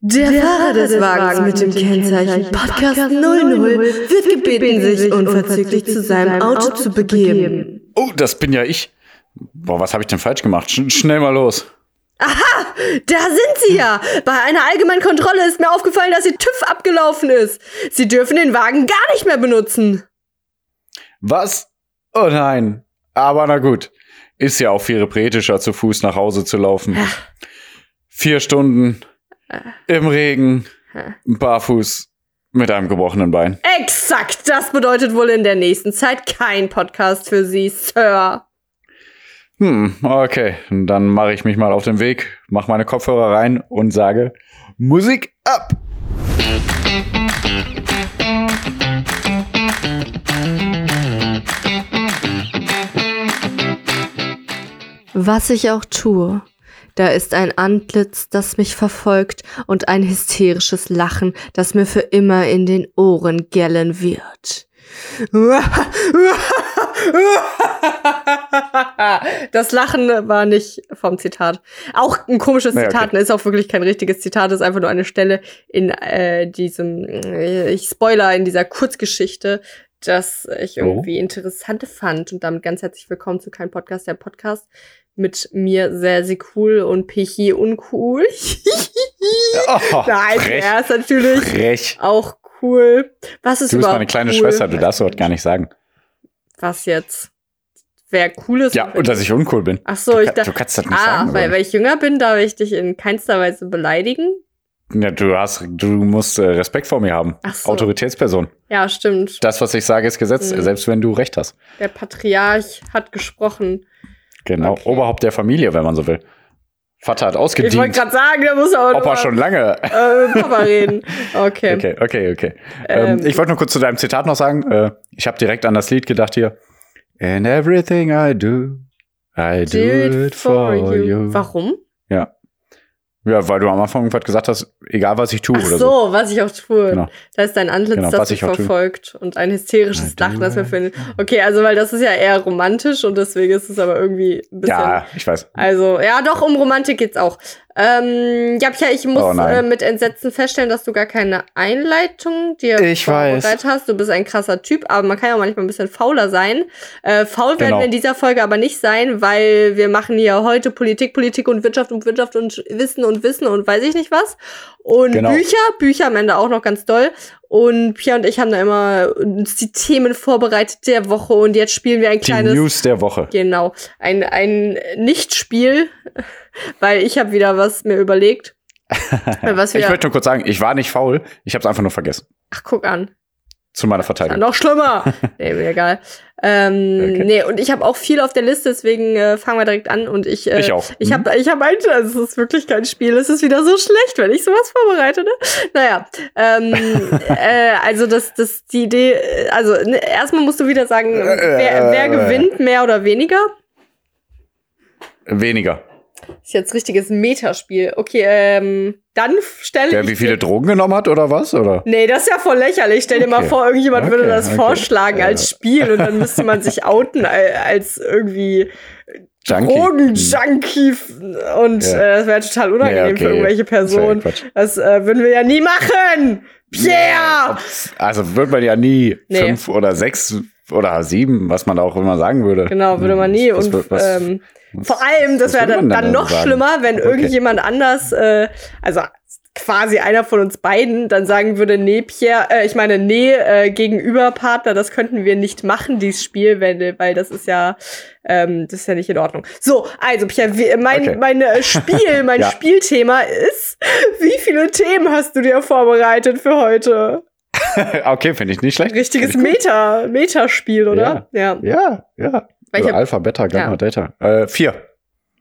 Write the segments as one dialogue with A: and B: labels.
A: Der, Der Fahrer des Wagens mit dem Kennzeichen Podcast 00 wird gebeten, sich unverzüglich zu seinem Auto zu begeben.
B: Oh, das bin ja ich. Boah, was habe ich denn falsch gemacht? Sch schnell mal los.
A: Aha, da sind Sie ja. Bei einer allgemeinen Kontrolle ist mir aufgefallen, dass Ihr TÜV abgelaufen ist. Sie dürfen den Wagen gar nicht mehr benutzen.
B: Was? Oh nein. Aber na gut. Ist ja auch viel repretischer, zu Fuß nach Hause zu laufen. Ach. Vier Stunden im Regen, barfuß, mit einem gebrochenen Bein.
A: Exakt, das bedeutet wohl in der nächsten Zeit kein Podcast für Sie, Sir.
B: Hm, okay, dann mache ich mich mal auf den Weg, mache meine Kopfhörer rein und sage Musik ab.
A: Was ich auch tue, da ist ein Antlitz, das mich verfolgt und ein hysterisches Lachen, das mir für immer in den Ohren gellen wird. Das Lachen war nicht vom Zitat. Auch ein komisches Zitat, nee, okay. ist auch wirklich kein richtiges Zitat, ist einfach nur eine Stelle in äh, diesem, äh, ich spoiler, in dieser Kurzgeschichte, dass ich oh. irgendwie oh. interessant fand. Und damit ganz herzlich willkommen zu Kein Podcast, der Podcast mit mir sehr, sehr cool und Pichi uncool. oh, Nein, frech, er ist natürlich frech. auch cool. Was ist
B: du
A: bist
B: meine kleine cool? Schwester, du darfst dort gar nicht sagen.
A: Was jetzt? Wer cool ist?
B: Ja, und dass ich uncool bin.
A: Ach so,
B: du,
A: ich dachte.
B: Du kannst das nicht
A: ah,
B: sagen.
A: Weil, weil ich jünger bin, darf ich dich in keinster Weise beleidigen.
B: Ja, du hast, du musst äh, Respekt vor mir haben. Ach so. Autoritätsperson.
A: Ja, stimmt.
B: Das, was ich sage, ist Gesetz, mhm. selbst wenn du recht hast.
A: Der Patriarch hat gesprochen.
B: Genau, okay. Oberhaupt der Familie, wenn man so will. Vater hat ausgedient. Ich
A: wollte gerade sagen, der muss aber
B: Opa schon lange.
A: Äh, Papa reden. Okay.
B: Okay, okay, okay. Ähm, ähm, ich wollte nur kurz zu deinem Zitat noch sagen. Äh, ich habe direkt an das Lied gedacht hier. In everything I do, I do, do it for you. you.
A: Warum?
B: Ja. Ja, weil du am Anfang irgendwas gesagt hast, egal was ich tue
A: Ach
B: oder
A: so. so. was ich auch tue. Genau. Da ist dein Antlitz, genau, das dich verfolgt tue. und ein hysterisches Lachen, das wir finden. Okay, also weil das ist ja eher romantisch und deswegen ist es aber irgendwie ein bisschen.
B: Ja, ich weiß.
A: Also, ja, doch, um Romantik geht's auch. Ähm, ja, ich muss oh äh, mit Entsetzen feststellen, dass du gar keine Einleitung dir
B: ich vorbereitet
A: weiß. hast. Du bist ein krasser Typ, aber man kann ja manchmal ein bisschen fauler sein. Äh, faul genau. werden wir in dieser Folge aber nicht sein, weil wir machen hier heute Politik, Politik und Wirtschaft und Wirtschaft und Wissen und Wissen und weiß ich nicht was. Und genau. Bücher, Bücher am Ende auch noch ganz doll. Und Pia und ich haben da immer uns die Themen vorbereitet der Woche und jetzt spielen wir ein kleines.
B: Die News der Woche.
A: Genau. Ein, ein Nicht-Spiel, weil ich habe wieder was mir überlegt.
B: was wir ich möchte nur kurz sagen, ich war nicht faul, ich habe es einfach nur vergessen.
A: Ach, guck an.
B: Zu meiner Verteidigung.
A: Ja, noch schlimmer. nee, mir egal. Ähm, okay. Nee, und ich habe auch viel auf der Liste, deswegen äh, fangen wir direkt an. Und ich, äh,
B: ich auch.
A: Ich habe ich hab ein, also es ist wirklich kein Spiel. Es ist wieder so schlecht, wenn ich sowas vorbereite. Ne? Naja, ähm, äh, also das, das, die Idee, äh, also ne, erstmal musst du wieder sagen, wer, wer gewinnt, mehr oder weniger?
B: Weniger.
A: Ist jetzt richtiges Metaspiel. Okay, ähm, dann stelle
B: Der
A: ich.
B: wie viele Drogen genommen hat oder was? Oder?
A: Nee, das ist ja voll lächerlich. Stell dir okay. mal vor, irgendjemand okay, würde das okay. vorschlagen als Spiel und dann müsste man sich outen als irgendwie Drogenjunkie und ja. äh, das wäre total unangenehm ja, für irgendwelche Personen. Das äh, würden wir ja nie machen! Pierre! Ja,
B: also würde man ja nie nee. fünf oder sechs oder sieben, was man auch immer sagen würde.
A: Genau, würde man nie. Was, und was, ähm, vor allem, das wäre dann, dann noch sagen? schlimmer, wenn okay. irgendjemand anders, äh, also quasi einer von uns beiden, dann sagen würde, nee, Pierre, äh, ich meine, nee, äh, Gegenüberpartner, das könnten wir nicht machen, dieses Spiel, wenn, weil das ist ja, ähm, das ist ja nicht in Ordnung. So, also Pierre, wie, mein, okay. mein äh, Spiel, mein ja. Spielthema ist, wie viele Themen hast du dir vorbereitet für heute?
B: okay, finde ich nicht schlecht.
A: Richtiges Meta, Metaspiel, oder?
B: Ja, ja, ja. ja. Also Alpha, Beta, Gamma, ja. Delta. Äh, vier.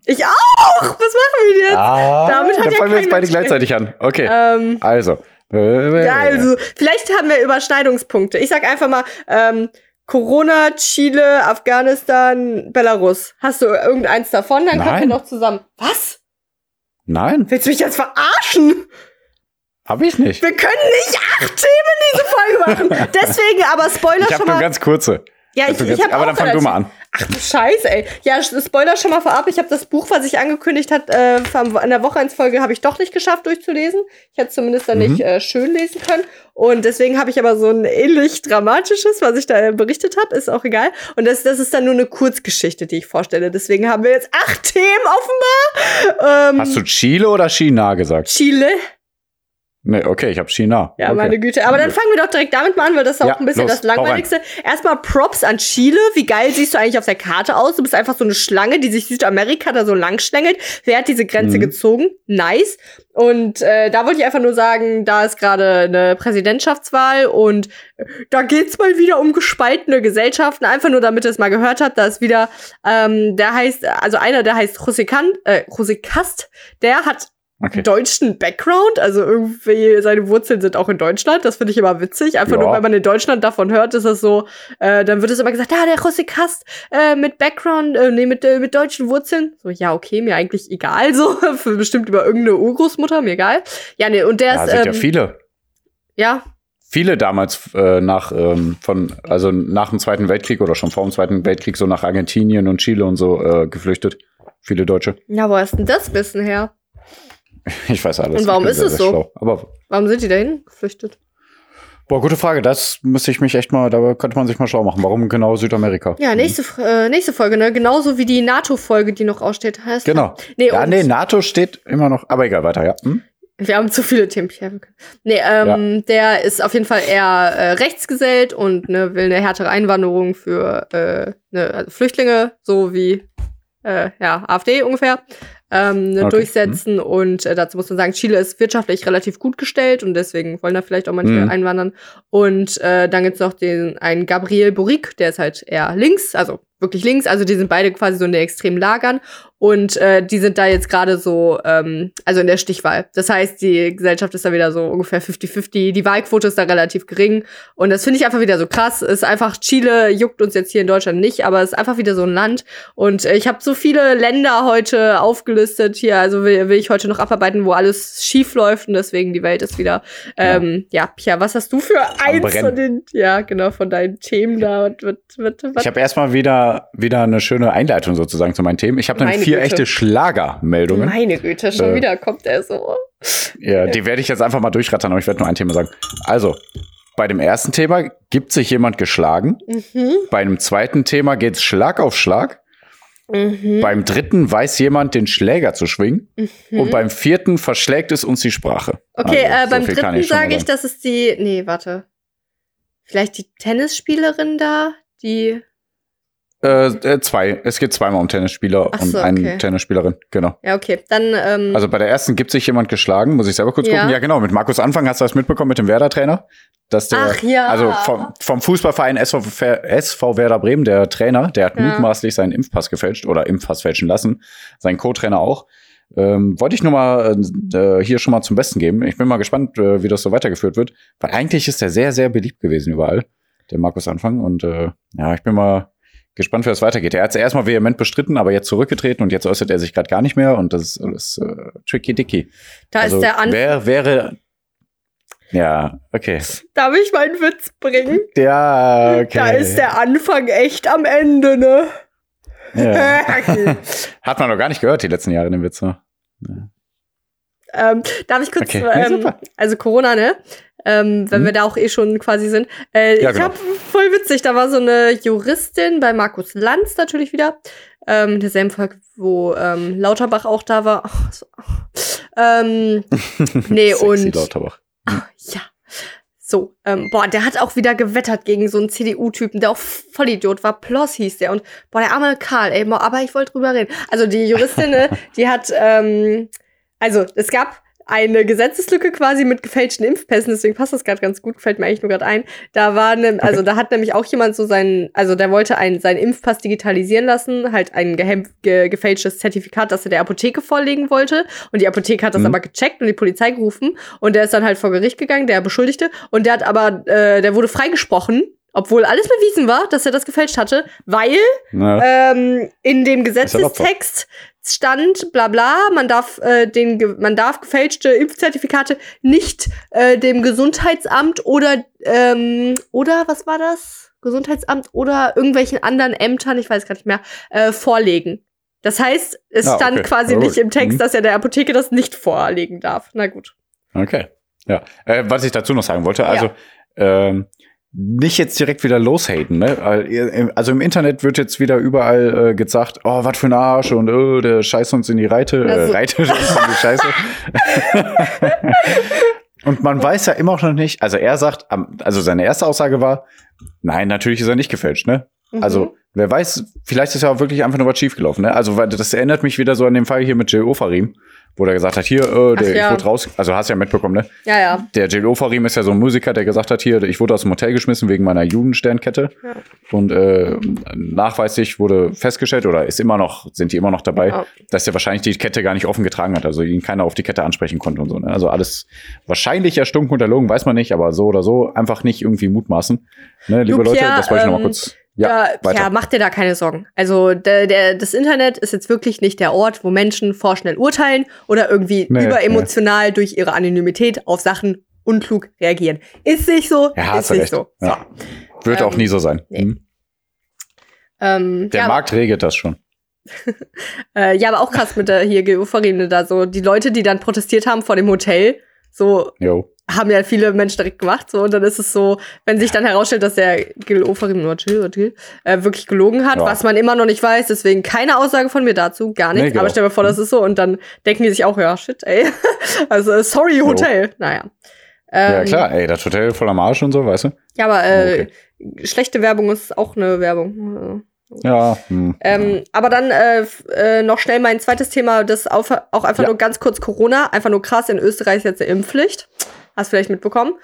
A: Ich auch! Was machen wir jetzt?
B: Ah, Damit hat dann ja fangen wir jetzt beide gleichzeitig an. Okay. Ähm, also.
A: Ja, also, vielleicht haben wir Überschneidungspunkte. Ich sag einfach mal, ähm, Corona, Chile, Afghanistan, Belarus. Hast du irgendeins davon? Dann Nein. kommen wir noch zusammen. Was?
B: Nein.
A: Willst du mich jetzt verarschen?
B: Hab ich nicht.
A: Wir können nicht acht Themen diese Folge machen. Deswegen aber Spoiler
B: ich
A: schon mal.
B: Hab nur ganz kurze.
A: Ja, ich, ich habe
B: Aber dann fang du mal an.
A: Ach du Scheiße, ey. Ja, Spoiler schon mal vorab. Ich habe das Buch, was ich angekündigt hat, äh, in der Woche 1 Folge habe ich doch nicht geschafft durchzulesen. Ich hätte zumindest dann mhm. nicht äh, schön lesen können. Und deswegen habe ich aber so ein ähnlich dramatisches, was ich da äh, berichtet habe, ist auch egal. Und das, das ist dann nur eine Kurzgeschichte, die ich vorstelle. Deswegen haben wir jetzt acht Themen offenbar.
B: Ähm, Hast du Chile oder China gesagt?
A: Chile.
B: Nee, okay, ich habe China.
A: Ja,
B: okay.
A: meine Güte. Aber dann fangen wir doch direkt damit mal an, weil das ist auch ja, ein bisschen los, das Langweiligste. Erstmal Props an Chile. Wie geil siehst du eigentlich auf der Karte aus? Du bist einfach so eine Schlange, die sich Südamerika da so lang schlängelt. Wer hat diese Grenze mhm. gezogen? Nice. Und äh, da wollte ich einfach nur sagen, da ist gerade eine Präsidentschaftswahl und da geht's mal wieder um gespaltene Gesellschaften. Einfach nur, damit ihr es mal gehört habt, da ist wieder, ähm, der heißt, also einer, der heißt Can, äh, José Cast, der hat okay. deutschen Background. Also irgendwie seine Wurzeln sind auch in Deutschland. Das finde ich immer witzig. Einfach ja. nur, wenn man in Deutschland davon hört, ist das so, äh, dann wird es immer gesagt, ja, ah, der José Kast äh, mit Background, äh, nee, mit, äh, mit deutschen Wurzeln. So, ja, okay, mir eigentlich egal, so. Bestimmt über irgendeine Urgroßmutter, mir egal. Ja, nee, und der
B: ja,
A: ist.
B: Sind ähm, ja viele.
A: Ja,
B: viele damals äh, nach ähm, von also nach dem Zweiten Weltkrieg oder schon vor dem Zweiten Weltkrieg so nach Argentinien und Chile und so äh, geflüchtet. Viele Deutsche.
A: Ja, wo hast denn das Wissen her?
B: Ich weiß alles.
A: Und warum ist es so?
B: Aber
A: warum sind die dahin geflüchtet?
B: Boah, gute Frage. Das müsste ich mich echt mal, da könnte man sich mal schlau machen. Warum genau Südamerika?
A: Ja, nächste, mhm. äh, nächste Folge, ne? Genauso wie die NATO-Folge, die noch aussteht. Heißt
B: genau. Nee, ja, nee, NATO steht immer noch, aber egal, weiter, ja. Hm?
A: Wir haben zu viele Themen. Nee, ähm, ja. der ist auf jeden Fall eher äh, rechtsgesellt und ne, will eine härtere Einwanderung für äh, ne, also Flüchtlinge, so wie äh, ja, AfD ungefähr ähm, okay. durchsetzen. Mhm. Und äh, dazu muss man sagen, Chile ist wirtschaftlich relativ gut gestellt und deswegen wollen da vielleicht auch manche mhm. einwandern. Und äh, dann gibt's noch den einen Gabriel Boric, der ist halt eher links, also wirklich links. Also die sind beide quasi so in den extremen Lagern. Und äh, die sind da jetzt gerade so, ähm, also in der Stichwahl. Das heißt, die Gesellschaft ist da wieder so ungefähr 50-50. Die Wahlquote ist da relativ gering. Und das finde ich einfach wieder so krass. Ist einfach, Chile juckt uns jetzt hier in Deutschland nicht, aber es ist einfach wieder so ein Land. Und äh, ich habe so viele Länder heute aufgelistet hier. Also will, will ich heute noch abarbeiten, wo alles schief läuft und deswegen die Welt ist wieder. Ähm, ja, ja Pia, was hast du für eins von den, ja, genau, von deinen Themen da? Und, und,
B: und, ich habe erstmal wieder, wieder eine schöne Einleitung sozusagen zu meinen Themen. Ich habe nämlich vier Güte. echte Schlagermeldungen.
A: Meine Güte, schon äh, wieder kommt er so.
B: Ja, die werde ich jetzt einfach mal durchrattern, aber ich werde nur ein Thema sagen. Also, bei dem ersten Thema gibt sich jemand geschlagen. Mhm. Bei einem zweiten Thema geht es Schlag auf Schlag. Mhm. Beim dritten weiß jemand, den Schläger zu schwingen. Mhm. Und beim vierten verschlägt es uns die Sprache.
A: Okay, also, äh, beim so dritten sage ich, dass es die. Nee, warte. Vielleicht die Tennisspielerin da, die
B: äh, äh, zwei. Es geht zweimal um Tennisspieler so, und eine okay. Tennisspielerin, genau.
A: Ja, okay. Dann, ähm,
B: Also bei der ersten gibt sich jemand geschlagen, muss ich selber kurz ja. gucken. Ja, genau, mit Markus Anfang hast du das mitbekommen mit dem Werder-Trainer. Dass der,
A: Ach ja.
B: Also vom, vom Fußballverein SV, SV Werder Bremen, der Trainer, der hat ja. mutmaßlich seinen Impfpass gefälscht oder Impfpass fälschen lassen. Sein Co-Trainer auch. Ähm, wollte ich nur mal äh, hier schon mal zum Besten geben. Ich bin mal gespannt, äh, wie das so weitergeführt wird. Weil eigentlich ist er sehr, sehr beliebt gewesen überall, der Markus Anfang. Und äh, ja, ich bin mal gespannt, wie das weitergeht. Er hat es erstmal vehement bestritten, aber jetzt zurückgetreten und jetzt äußert er sich gerade gar nicht mehr und das ist alles äh, tricky dicky.
A: Da also, ist der Anfang.
B: Wer wäre. Ja, okay.
A: Darf ich meinen Witz bringen?
B: Ja, okay.
A: Da ist der Anfang echt am Ende, ne?
B: Ja. Hat man noch gar nicht gehört, die letzten Jahre, den Witz. Ne? Ja.
A: Ähm, darf ich kurz, okay. ähm, also Corona, ne? Ähm, wenn mhm. wir da auch eh schon quasi sind. Äh, ja, ich genau. habe voll witzig, da war so eine Juristin bei Markus Lanz natürlich wieder. Ähm, derselben Folge, wo ähm, Lauterbach auch da war. Oh, so. ähm, nee, und.
B: Lauterbach.
A: Oh, ja. So, ähm, boah, der hat auch wieder gewettert gegen so einen CDU-Typen, der auch Vollidiot war. Ploss hieß der. Und boah, der arme Karl, ey, aber ich wollte drüber reden. Also die Juristin, ne, die hat, ähm, also es gab eine Gesetzeslücke quasi mit gefälschten Impfpässen, deswegen passt das gerade ganz gut, fällt mir eigentlich nur gerade ein. Da war ne, also da hat nämlich auch jemand so seinen, also der wollte einen, seinen Impfpass digitalisieren lassen, halt ein ge gefälschtes Zertifikat, das er der Apotheke vorlegen wollte. Und die Apotheke hat das mhm. aber gecheckt und die Polizei gerufen und der ist dann halt vor Gericht gegangen, der Beschuldigte, und der hat aber, äh, der wurde freigesprochen obwohl alles bewiesen war, dass er das gefälscht hatte, weil ähm, in dem Gesetzestext stand, bla bla, man darf, äh, den, man darf gefälschte Impfzertifikate nicht äh, dem Gesundheitsamt oder, ähm, oder was war das? Gesundheitsamt oder irgendwelchen anderen Ämtern, ich weiß gar nicht mehr, äh, vorlegen. Das heißt, es ah, stand quasi oh, nicht im Text, mhm. dass er der Apotheke das nicht vorlegen darf. Na gut.
B: Okay. Ja. Äh, was ich dazu noch sagen wollte, also ja. ähm, nicht jetzt direkt wieder loshaten, ne? Also im Internet wird jetzt wieder überall äh, gesagt, oh, was für ein Arsch und oh, der scheißt uns in die Reite, also. äh, Reite uns in die Scheiße. und man weiß ja immer noch nicht, also er sagt, also seine erste Aussage war, nein, natürlich ist er nicht gefälscht, ne? Mhm. Also wer weiß, vielleicht ist ja auch wirklich einfach nur was schiefgelaufen, ne? Also das erinnert mich wieder so an den Fall hier mit Jill Ofarim wo der gesagt hat, hier, äh, der, ja. ich wurde raus, also hast ja mitbekommen, ne?
A: Ja, ja.
B: Der Jill Ofarim ist ja so ein Musiker, der gesagt hat, hier, ich wurde aus dem Hotel geschmissen wegen meiner Judensternkette. Ja. Und äh, nachweislich wurde festgestellt, oder ist immer noch, sind die immer noch dabei, ja. dass er wahrscheinlich die Kette gar nicht offen getragen hat, also ihn keiner auf die Kette ansprechen konnte und so. Ne? Also alles wahrscheinlich erstunken und erlogen, weiß man nicht, aber so oder so, einfach nicht irgendwie mutmaßen. Ne, liebe Lucia, Leute, das wollte ich ähm, noch mal kurz
A: ja, da, ja, mach dir da keine Sorgen. Also der, der, das Internet ist jetzt wirklich nicht der Ort, wo Menschen vorschnell urteilen oder irgendwie nee, überemotional nee. durch ihre Anonymität auf Sachen unklug reagieren. Ist nicht so, ja, ist nicht recht. so. Ja.
B: so. Wird ähm, auch nie so sein. Nee. Hm. Ähm, der ja, Markt regelt das schon.
A: äh, ja, aber auch krass mit der hier Geofarine da so. Die Leute, die dann protestiert haben vor dem Hotel, so
B: jo
A: haben ja viele Menschen direkt gemacht. So, und dann ist es so, wenn sich dann herausstellt, dass der Gil Oferim äh, wirklich gelogen hat, ja. was man immer noch nicht weiß, deswegen keine Aussage von mir dazu, gar nichts. Nee, aber stell dir vor, das ist so. Und dann denken die sich auch, ja, shit, ey. also, sorry, Hotel. Naja.
B: Ähm, ja, klar, ey, das Hotel voller Marsch und so, weißt du?
A: Ja, aber äh, okay. schlechte Werbung ist auch eine Werbung.
B: Ja.
A: Hm. Ähm, aber dann äh, äh, noch schnell mein zweites Thema, das auf, auch einfach ja. nur ganz kurz Corona. Einfach nur krass, in Österreich ist jetzt eine Impfpflicht. Hast du vielleicht mitbekommen?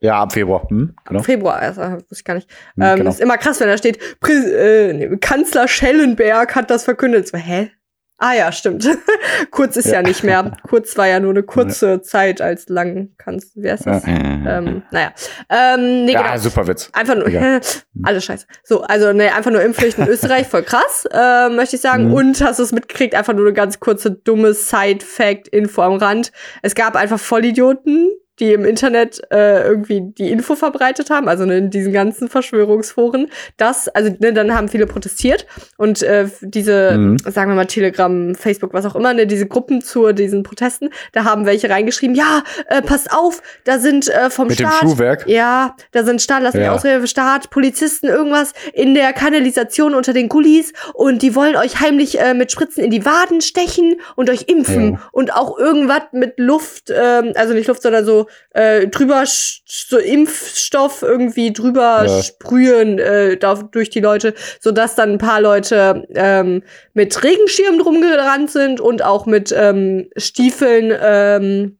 B: Ja, ab Februar. Hm,
A: genau. Ab Februar, also wusste ich gar nicht. Hm, ähm, genau. Ist immer krass, wenn da steht, Prä äh, nee, Kanzler Schellenberg hat das verkündet. So, hä? Ah ja, stimmt. Kurz ist ja. ja. nicht mehr. Kurz war ja nur eine kurze ja. Zeit als lang kannst. Wer ist das? Ja. Ähm, naja. Ähm, nee,
B: ja, genau. super Witz.
A: Einfach nur, alles scheiße. So, also nee, einfach nur Impfpflicht in Österreich, voll krass, äh, möchte ich sagen. Mhm. Und hast du es mitgekriegt, einfach nur eine ganz kurze dumme Side-Fact-Info am Rand. Es gab einfach Vollidioten, die im Internet äh, irgendwie die Info verbreitet haben, also in diesen ganzen Verschwörungsforen, dass, also ne, dann haben viele protestiert und äh, diese, mhm. sagen wir mal, Telegram, Facebook, was auch immer, ne, diese Gruppen zu diesen Protesten, da haben welche reingeschrieben, ja, äh, passt auf, da sind äh, vom
B: Mit
A: Staat.
B: Dem Schuhwerk?
A: Ja, da sind Staat, lass mich ja. ausreden, Staat, Polizisten, irgendwas in der Kanalisation unter den Gullis und die wollen euch heimlich äh, mit Spritzen in die Waden stechen und euch impfen ja. und auch irgendwas mit Luft, ähm, also nicht Luft, sondern so äh, drüber so Impfstoff irgendwie drüber ja. sprühen äh, da, durch die Leute, so dass dann ein paar Leute ähm, mit Regenschirmen rumgerannt sind und auch mit ähm, Stiefeln ähm,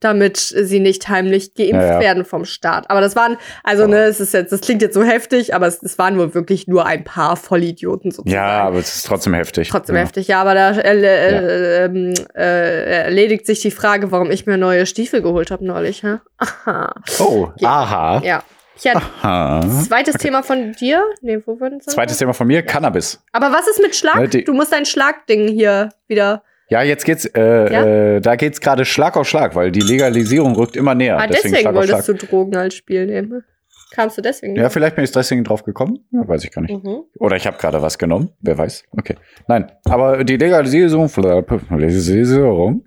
A: damit sie nicht heimlich geimpft ja, ja. werden vom Staat. Aber das waren, also oh. ne, es ist jetzt, das klingt jetzt so heftig, aber es, es waren wohl wirklich nur ein paar Vollidioten sozusagen.
B: Ja, aber es ist trotzdem heftig.
A: Trotzdem ja. heftig, ja, aber da äh, äh, ähm, äh, erledigt sich die Frage, warum ich mir neue Stiefel geholt habe neulich. Hä?
B: Aha. Oh, aha.
A: Ja. Ja, zweites Thema von dir? Nee, wo würden
B: Zweites Thema von mir, Cannabis.
A: Aber was ist mit Schlag? Ne, du musst dein Schlagding hier wieder
B: ja, jetzt geht's, äh, ja? äh, da geht's gerade Schlag auf Schlag, weil die Legalisierung rückt immer näher.
A: Ah, deswegen, deswegen wolltest du Drogen als Spiel nehmen. Kamst du deswegen?
B: Ja, vielleicht bin ich deswegen drauf gekommen. Ja, weiß ich gar nicht. Mhm. Oder ich habe gerade was genommen. Wer weiß. Okay. Nein, aber die Legalisierung, Legalisierung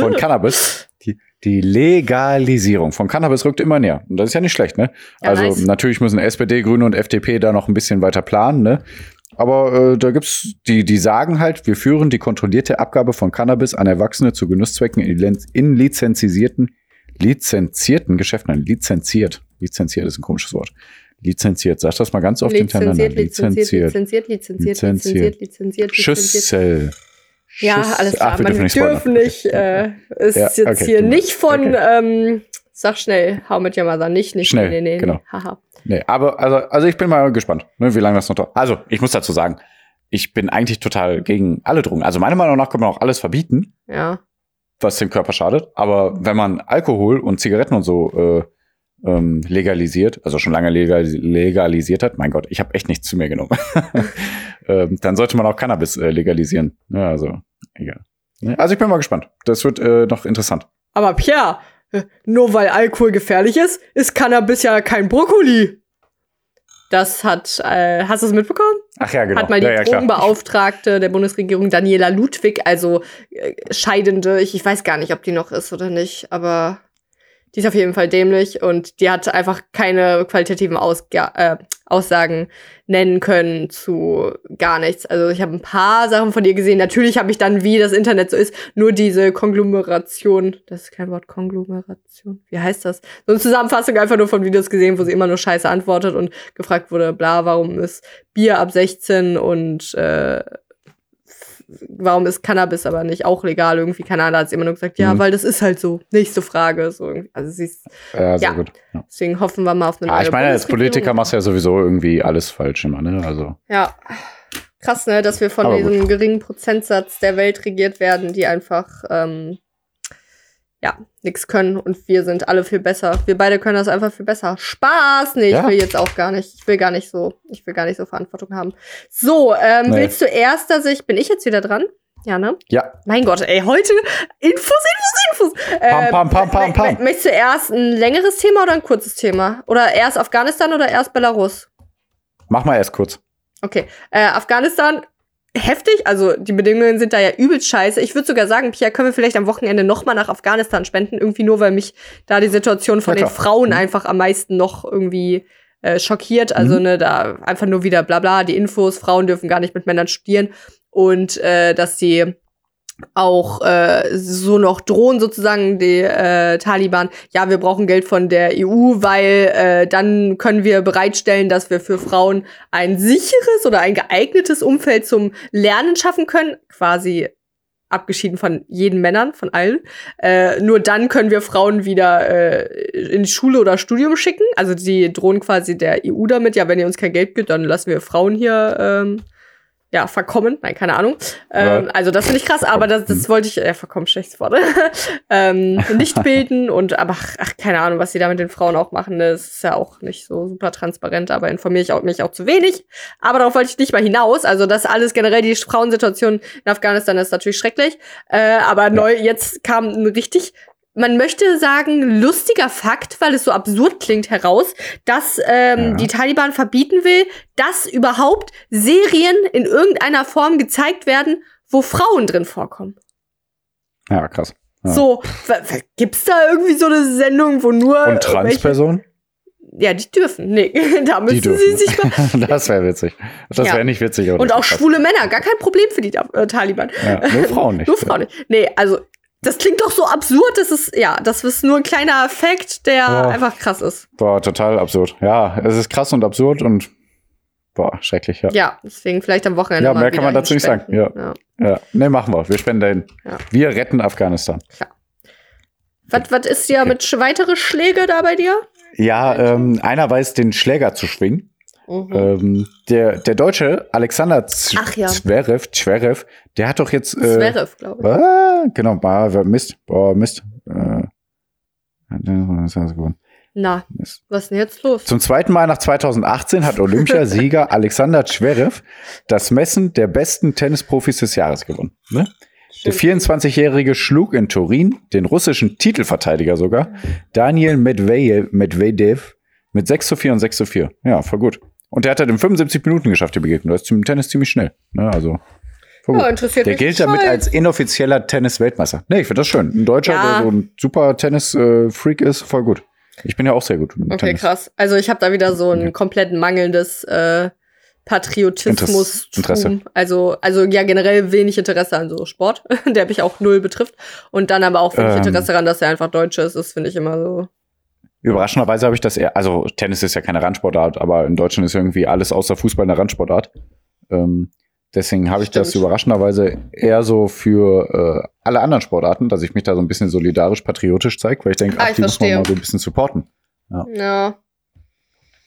B: von Cannabis, die, die Legalisierung von Cannabis rückt immer näher. Und das ist ja nicht schlecht, ne? Ja, also nice. natürlich müssen SPD, Grüne und FDP da noch ein bisschen weiter planen, ne? Aber äh, da gibt's die, die sagen halt, wir führen die kontrollierte Abgabe von Cannabis an Erwachsene zu Genusszwecken in, in lizenzierten, lizenzierten Geschäften. Nein, lizenziert. Lizenziert ist ein komisches Wort. Lizenziert. Sag das mal ganz oft hintereinander.
A: Lizenziert, lizenziert, lizenziert, lizenziert, lizenziert,
B: Schüssel.
A: Ja, alles klar. Wir dürfen nicht, äh, ist jetzt hier nicht von, ähm, sag schnell, hau mit Yamada, nicht, nicht,
B: schnell,
A: nee, nee,
B: nee, genau. haha. Nee, aber also, also ich bin mal gespannt, ne, wie lange das noch dauert. Also, ich muss dazu sagen, ich bin eigentlich total gegen alle Drogen. Also meiner Meinung nach kann man auch alles verbieten.
A: Ja.
B: Was dem Körper schadet. Aber wenn man Alkohol und Zigaretten und so äh, ähm, legalisiert, also schon lange legal, legalisiert hat, mein Gott, ich habe echt nichts zu mir genommen. ähm, dann sollte man auch Cannabis äh, legalisieren. Ja, also, egal. Also ich bin mal gespannt. Das wird äh, noch interessant.
A: Aber Pierre, nur weil Alkohol gefährlich ist, ist Cannabis ja kein Brokkoli. Das hat, äh, hast du es mitbekommen?
B: Ach ja, genau.
A: Hat mal die
B: ja, ja,
A: Drogenbeauftragte der Bundesregierung Daniela Ludwig, also äh, Scheidende, ich, ich weiß gar nicht, ob die noch ist oder nicht, aber die ist auf jeden Fall dämlich und die hat einfach keine qualitativen Ausga äh, Aussagen nennen können zu gar nichts. Also ich habe ein paar Sachen von ihr gesehen. Natürlich habe ich dann, wie das Internet so ist, nur diese Konglomeration. Das ist kein Wort, Konglomeration. Wie heißt das? So eine Zusammenfassung einfach nur von Videos gesehen, wo sie immer nur Scheiße antwortet und gefragt wurde, bla, warum ist Bier ab 16 und äh, warum ist Cannabis aber nicht auch legal? Irgendwie, Ahnung, hat sie immer nur gesagt, ja, mhm. weil das ist halt so. Nächste Frage. So Also sie ist, ja, sehr ja. gut. Ja. Deswegen hoffen wir mal auf eine
B: ah, neue Ich meine, als Politiker machst du ja sowieso irgendwie alles falsch immer, ne? Also.
A: Ja. Krass, ne, dass wir von aber diesem gut. geringen Prozentsatz der Welt regiert werden, die einfach ähm, ja, nichts können und wir sind alle viel besser. Wir beide können das einfach viel besser. Spaß! Nee, ja. ich will jetzt auch gar nicht. Ich will gar nicht so, ich will gar nicht so Verantwortung haben. So, ähm, nee. willst du erst, dass ich, bin ich jetzt wieder dran? Ja, ne?
B: Ja.
A: Mein Gott, ey, heute Infos, Infos, Infos.
B: Pam, pam, pam, pam, pam.
A: Möchtest du erst ein längeres Thema oder ein kurzes Thema? Oder erst Afghanistan oder erst Belarus?
B: Mach mal erst kurz.
A: Okay. Äh, Afghanistan heftig. Also die Bedingungen sind da ja übelst scheiße. Ich würde sogar sagen, Pia, können wir vielleicht am Wochenende noch mal nach Afghanistan spenden? Irgendwie nur, weil mich da die Situation von ja, den Frauen mhm. einfach am meisten noch irgendwie äh, schockiert. Also mhm. ne, da einfach nur wieder bla bla, die Infos, Frauen dürfen gar nicht mit Männern studieren. Und äh, dass sie auch äh, so noch drohen sozusagen die äh, Taliban, ja, wir brauchen Geld von der EU, weil äh, dann können wir bereitstellen, dass wir für Frauen ein sicheres oder ein geeignetes Umfeld zum Lernen schaffen können, quasi abgeschieden von jeden Männern, von allen. Äh, nur dann können wir Frauen wieder äh, in Schule oder Studium schicken. Also die drohen quasi der EU damit, ja, wenn ihr uns kein Geld gibt, dann lassen wir Frauen hier ähm, ja, verkommen, nein, keine Ahnung. Ähm, also das finde ich krass, aber das, das wollte ich, äh, verkommen, schlechtes Wort, ähm, nicht bilden und, aber ach, keine Ahnung, was sie da mit den Frauen auch machen, das ist ja auch nicht so super transparent, aber informiere ich auch, mich auch zu wenig. Aber darauf wollte ich nicht mal hinaus, also das alles generell, die Frauensituation in Afghanistan ist natürlich schrecklich, äh, aber neu, jetzt kam ein richtig man möchte sagen, lustiger Fakt, weil es so absurd klingt, heraus, dass ähm, ja. die Taliban verbieten will, dass überhaupt Serien in irgendeiner Form gezeigt werden, wo Frauen drin vorkommen.
B: Ja, krass. Ja.
A: So, gibt's da irgendwie so eine Sendung, wo nur.
B: Und Transpersonen?
A: Ja, die dürfen. Nee, da müssen dürfen. sie sich
B: mal. das wäre witzig. Das ja. wäre nicht witzig.
A: Oder Und auch schwule Männer, gar kein Problem für die äh, Taliban.
B: Ja, nur Frauen nicht.
A: nur Frauen nicht. Nee, also das klingt doch so absurd, das ist, ja, das ist nur ein kleiner Effekt, der boah. einfach krass ist.
B: Boah, total absurd. Ja, es ist krass und absurd und boah, schrecklich, ja.
A: Ja, deswegen vielleicht am Wochenende.
B: Ja, mehr kann man dazu nicht sagen. Ja. ja. ja. Nee, machen wir. Wir spenden dahin. Ja. Wir retten Afghanistan.
A: Klar. Was, was ist ja mit weitere Schläge da bei dir?
B: Ja, ähm, einer weiß, den Schläger zu schwingen. Mhm. Ähm, der, der Deutsche Alexander Z Ach, ja. Zverev, Zverev, der hat doch jetzt. Äh, Zverev, glaube ich. Ah, genau, Mist, boah, Mist. Äh,
A: Na, Mist. was ist denn jetzt los?
B: Zum zweiten Mal nach 2018 hat Olympiasieger Alexander Zverev das Messen der besten Tennisprofis des Jahres gewonnen. Ne? Der 24-Jährige schlug in Turin den russischen Titelverteidiger sogar, Daniel Medvedev, Medvedev mit 6 zu 4 und 6 zu 4. Ja, voll gut. Und der hat halt in 75 Minuten geschafft, die Begegnung. Das ist im Tennis ziemlich schnell. Ne? Also. Ja, interessiert der gilt damit als inoffizieller Tennis-Weltmeister. Nee, ich finde das schön. Ein Deutscher, ja. der so ein super Tennis-Freak ist, voll gut. Ich bin ja auch sehr gut.
A: okay, Tennis. krass. Also ich habe da wieder so ein komplett mangelndes äh, Patriotismus. Interesse. Also, also ja, generell wenig Interesse an so Sport, der mich auch null betrifft. Und dann aber auch wenig ähm, Interesse daran, dass er einfach Deutsch ist. Das finde ich immer so.
B: Überraschenderweise habe ich das eher, also Tennis ist ja keine Randsportart, aber in Deutschland ist irgendwie alles außer Fußball eine Randsportart. Ähm, deswegen habe ich das überraschenderweise eher so für äh, alle anderen Sportarten, dass ich mich da so ein bisschen solidarisch, patriotisch zeige, weil ich denke, ah, ach, die muss man mal so ein bisschen supporten. Ja. ja.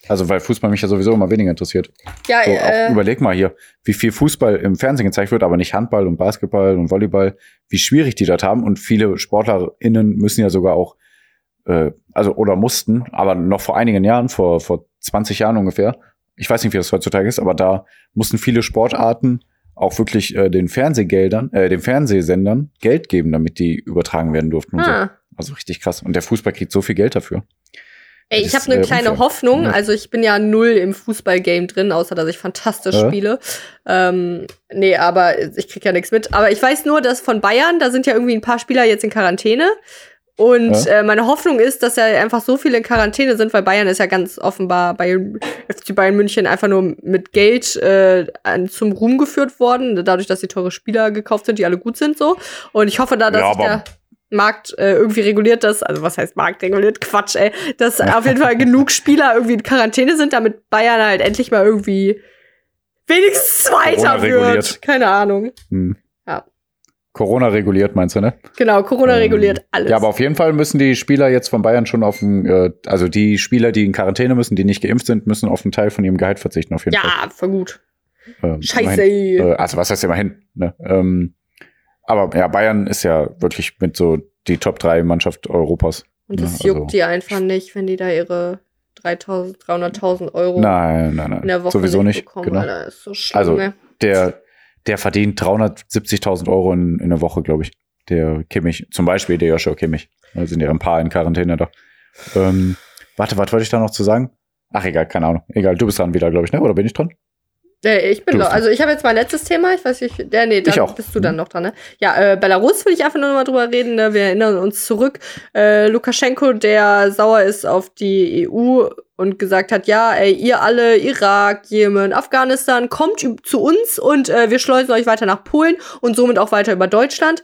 B: Also weil Fußball mich ja sowieso immer weniger interessiert. Ja, so, äh, überleg mal hier, wie viel Fußball im Fernsehen gezeigt wird, aber nicht Handball und Basketball und Volleyball, wie schwierig die das haben. Und viele SportlerInnen müssen ja sogar auch äh, also oder mussten, aber noch vor einigen Jahren, vor, vor 20 Jahren ungefähr, ich weiß nicht, wie das heutzutage ist, aber da mussten viele Sportarten auch wirklich äh, den Fernsehgeldern, äh, den Fernsehsendern Geld geben, damit die übertragen werden durften. Ah. So. Also richtig krass. Und der Fußball kriegt so viel Geld dafür.
A: Ey, ich habe eine äh, kleine unfair. Hoffnung. Also ich bin ja null im Fußballgame drin, außer dass ich fantastisch äh? spiele. Ähm, nee, aber ich krieg ja nichts mit. Aber ich weiß nur, dass von Bayern, da sind ja irgendwie ein paar Spieler jetzt in Quarantäne. Und ja. äh, meine Hoffnung ist, dass ja einfach so viele in Quarantäne sind, weil Bayern ist ja ganz offenbar bei FC Bayern München einfach nur mit Geld äh, zum Ruhm geführt worden, dadurch, dass die teure Spieler gekauft sind, die alle gut sind so. Und ich hoffe da, dass ja, der Markt äh, irgendwie reguliert das, also was heißt Markt reguliert? Quatsch, ey, dass auf jeden Fall genug Spieler irgendwie in Quarantäne sind, damit Bayern halt endlich mal irgendwie wenigstens Zweiter wird. Keine Ahnung. Hm.
B: Corona reguliert, meinst du, ne?
A: Genau, Corona ähm, reguliert alles.
B: Ja, aber auf jeden Fall müssen die Spieler jetzt von Bayern schon auf den, äh, also die Spieler, die in Quarantäne müssen, die nicht geimpft sind, müssen auf einen Teil von ihrem Gehalt verzichten, auf jeden
A: ja,
B: Fall.
A: Ja, voll gut. Ähm, Scheiße.
B: Immerhin, äh, also was heißt immerhin, ne? Ähm, aber ja, Bayern ist ja wirklich mit so die Top 3 Mannschaft Europas.
A: Und das ne? juckt also, die einfach nicht, wenn die da ihre 3.000, 300.000 Euro
B: nein, nein, nein.
A: in der Woche
B: sowieso nicht.
A: Bekommen,
B: genau.
A: Alter, ist so schlimm,
B: also ne? der der verdient 370.000 Euro in, in der Woche, glaube ich. Der Kimmich, zum Beispiel der Joshua Kimmich. Da sind ja ein paar in Quarantäne da. Ähm, warte, was wollte ich da noch zu sagen? Ach, egal, keine Ahnung. Egal, du bist dran wieder, glaube ich, ne? Oder bin ich dran?
A: Äh, ich bin doch, also ich habe jetzt mein letztes Thema, ich weiß nicht, der, nee, dann bist du dann mhm. noch dran, ne? Ja, äh, Belarus will ich einfach nur noch mal drüber reden, ne? wir erinnern uns zurück, äh, Lukaschenko, der sauer ist auf die EU und gesagt hat, ja, ey, ihr alle, Irak, Jemen, Afghanistan, kommt zu uns und äh, wir schleusen euch weiter nach Polen und somit auch weiter über Deutschland.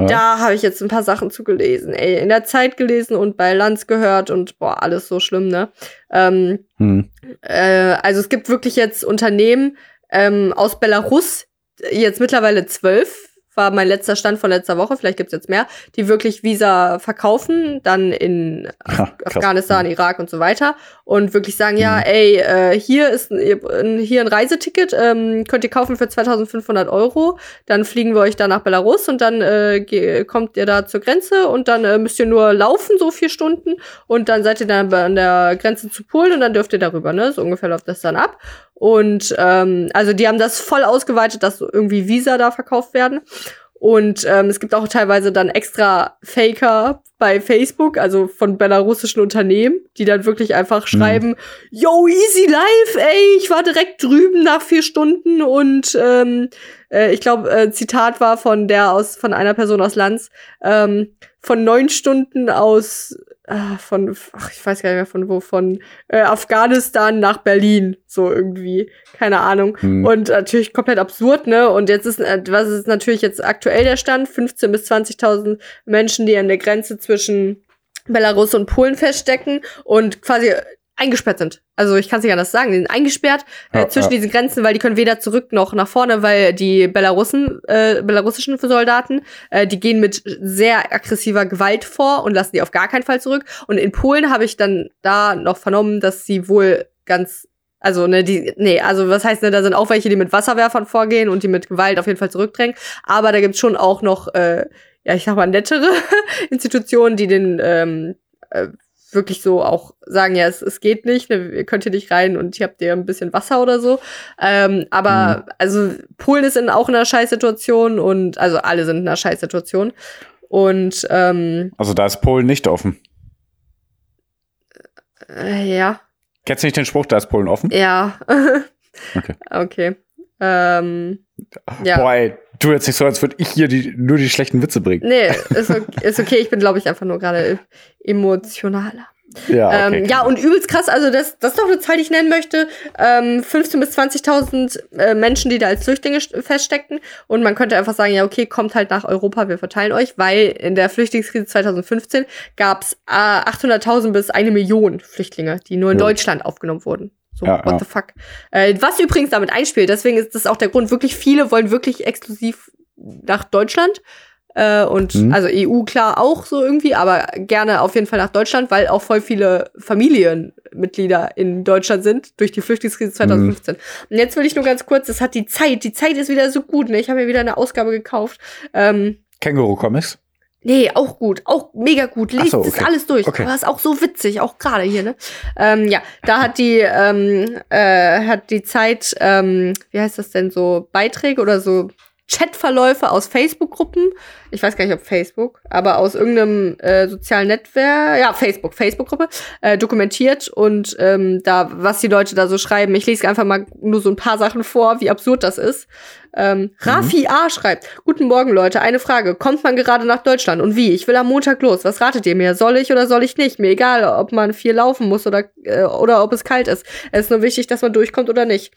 A: Ja. Da habe ich jetzt ein paar Sachen zu gelesen. Ey, in der Zeit gelesen und bei Lanz gehört und boah, alles so schlimm, ne? Ähm, hm. äh, also es gibt wirklich jetzt Unternehmen ähm, aus Belarus, jetzt mittlerweile zwölf, war mein letzter Stand von letzter Woche, vielleicht gibt's jetzt mehr, die wirklich Visa verkaufen, dann in Af Afghanistan, mhm. Irak und so weiter und wirklich sagen, mhm. ja, ey, äh, hier ist ein, hier ein Reiseticket, ähm, könnt ihr kaufen für 2500 Euro, dann fliegen wir euch da nach Belarus und dann äh, kommt ihr da zur Grenze und dann äh, müsst ihr nur laufen, so vier Stunden und dann seid ihr dann an der Grenze zu Polen und dann dürft ihr darüber, ne? So ungefähr läuft das dann ab. Und ähm, also die haben das voll ausgeweitet, dass irgendwie Visa da verkauft werden. Und ähm, es gibt auch teilweise dann extra Faker bei Facebook, also von belarussischen Unternehmen, die dann wirklich einfach mhm. schreiben, yo, easy life, ey, ich war direkt drüben nach vier Stunden und ähm, äh, ich glaube, äh, Zitat war von der aus, von einer Person aus Lanz, ähm, von neun Stunden aus ah, von, ach, ich weiß gar nicht mehr von wo, von äh, Afghanistan nach Berlin, so irgendwie, keine Ahnung. Mhm. Und natürlich komplett absurd, ne? Und jetzt ist, äh, was ist natürlich jetzt aktuell der Stand? 15.000 bis 20.000 Menschen, die an der Grenze zwischen Belarus und Polen feststecken und quasi eingesperrt sind. Also ich kann es nicht anders sagen. Die sind eingesperrt äh, ja, zwischen ja. diesen Grenzen, weil die können weder zurück noch nach vorne, weil die Belarussen, äh, belarussischen Soldaten, äh, die gehen mit sehr aggressiver Gewalt vor und lassen die auf gar keinen Fall zurück. Und in Polen habe ich dann da noch vernommen, dass sie wohl ganz also, ne, die, nee, also was heißt, ne, da sind auch welche, die mit Wasserwerfern vorgehen und die mit Gewalt auf jeden Fall zurückdrängen. Aber da gibt's schon auch noch, äh, ja, ich sag mal, nettere Institutionen, die den ähm, äh, wirklich so auch sagen, ja, es, es geht nicht, ne, ihr könnt hier nicht rein und hier habt ihr ein bisschen Wasser oder so. Ähm, aber mhm. also Polen ist in, auch in einer Scheißsituation und also alle sind in einer Scheißsituation. Und ähm,
B: Also da ist Polen nicht offen.
A: Äh, ja.
B: Kennst du nicht den Spruch, da ist Polen offen?
A: Ja.
B: okay.
A: Okay. Ähm,
B: ja. Boah, ey, tu jetzt nicht so, als würde ich hier die, nur die schlechten Witze bringen.
A: Nee, ist okay. ist okay. Ich bin, glaube ich, einfach nur gerade emotionaler.
B: Ja, okay,
A: ähm, ja, und übelst krass, also das, das ist doch eine Zahl, die ich nennen möchte. Ähm, 15.000 bis 20.000 äh, Menschen, die da als Flüchtlinge feststecken. Und man könnte einfach sagen, ja, okay, kommt halt nach Europa, wir verteilen euch, weil in der Flüchtlingskrise 2015 gab es äh, 800.000 bis eine Million Flüchtlinge, die nur in ja. Deutschland aufgenommen wurden. So, ja, what ja. the fuck. Äh, was übrigens damit einspielt, deswegen ist das auch der Grund, wirklich viele wollen wirklich exklusiv nach Deutschland. Äh, und mhm. also EU klar auch so irgendwie, aber gerne auf jeden Fall nach Deutschland, weil auch voll viele Familienmitglieder in Deutschland sind durch die Flüchtlingskrise 2015. Mhm. Und jetzt will ich nur ganz kurz, das hat die Zeit, die Zeit ist wieder so gut, ne? Ich habe mir wieder eine Ausgabe gekauft. Ähm,
B: Känguru-Comics?
A: Nee, auch gut, auch mega gut. Lest so, okay. das alles durch. Okay. Aber ist auch so witzig, auch gerade hier, ne? Ähm, ja, da hat die, ähm, äh, hat die Zeit, ähm, wie heißt das denn, so Beiträge oder so Chatverläufe aus Facebook-Gruppen. Ich weiß gar nicht, ob Facebook, aber aus irgendeinem äh, sozialen Netzwerk, ja, Facebook, Facebook-Gruppe, äh, dokumentiert und ähm, da, was die Leute da so schreiben. Ich lese einfach mal nur so ein paar Sachen vor, wie absurd das ist. Ähm, mhm. Rafi A. schreibt, Guten Morgen, Leute. Eine Frage. Kommt man gerade nach Deutschland? Und wie? Ich will am Montag los. Was ratet ihr mir? Soll ich oder soll ich nicht? Mir egal, ob man viel laufen muss oder, äh, oder ob es kalt ist. Es ist nur wichtig, dass man durchkommt oder nicht.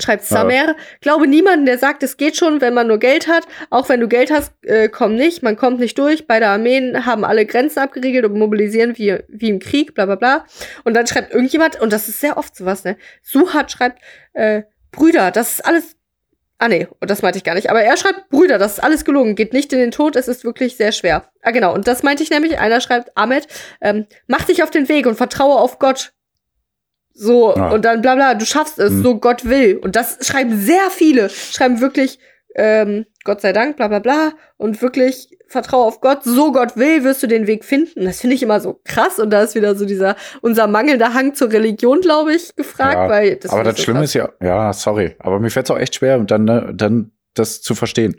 A: Schreibt Samer, ja. glaube niemanden, der sagt, es geht schon, wenn man nur Geld hat. Auch wenn du Geld hast, äh, komm nicht, man kommt nicht durch. Beide Armeen haben alle Grenzen abgeriegelt und mobilisieren wie, wie im Krieg, bla bla bla. Und dann schreibt irgendjemand, und das ist sehr oft sowas, ne? Suhat schreibt, äh, Brüder, das ist alles. Ah nee, das meinte ich gar nicht. Aber er schreibt, Brüder, das ist alles gelogen, geht nicht in den Tod, es ist wirklich sehr schwer. Ah genau, und das meinte ich nämlich. Einer schreibt, Ahmed, ähm, mach dich auf den Weg und vertraue auf Gott. So, ah. und dann bla bla, du schaffst es, hm. so Gott will. Und das schreiben sehr viele, schreiben wirklich, ähm, Gott sei Dank, bla bla bla, und wirklich vertraue auf Gott, so Gott will, wirst du den Weg finden. Das finde ich immer so krass. Und da ist wieder so dieser, unser mangelnder Hang zur Religion, glaube ich, gefragt. Ja, weil
B: das aber das so Schlimme krass. ist ja, ja, sorry, aber mir fällt es auch echt schwer, dann, ne, dann das zu verstehen.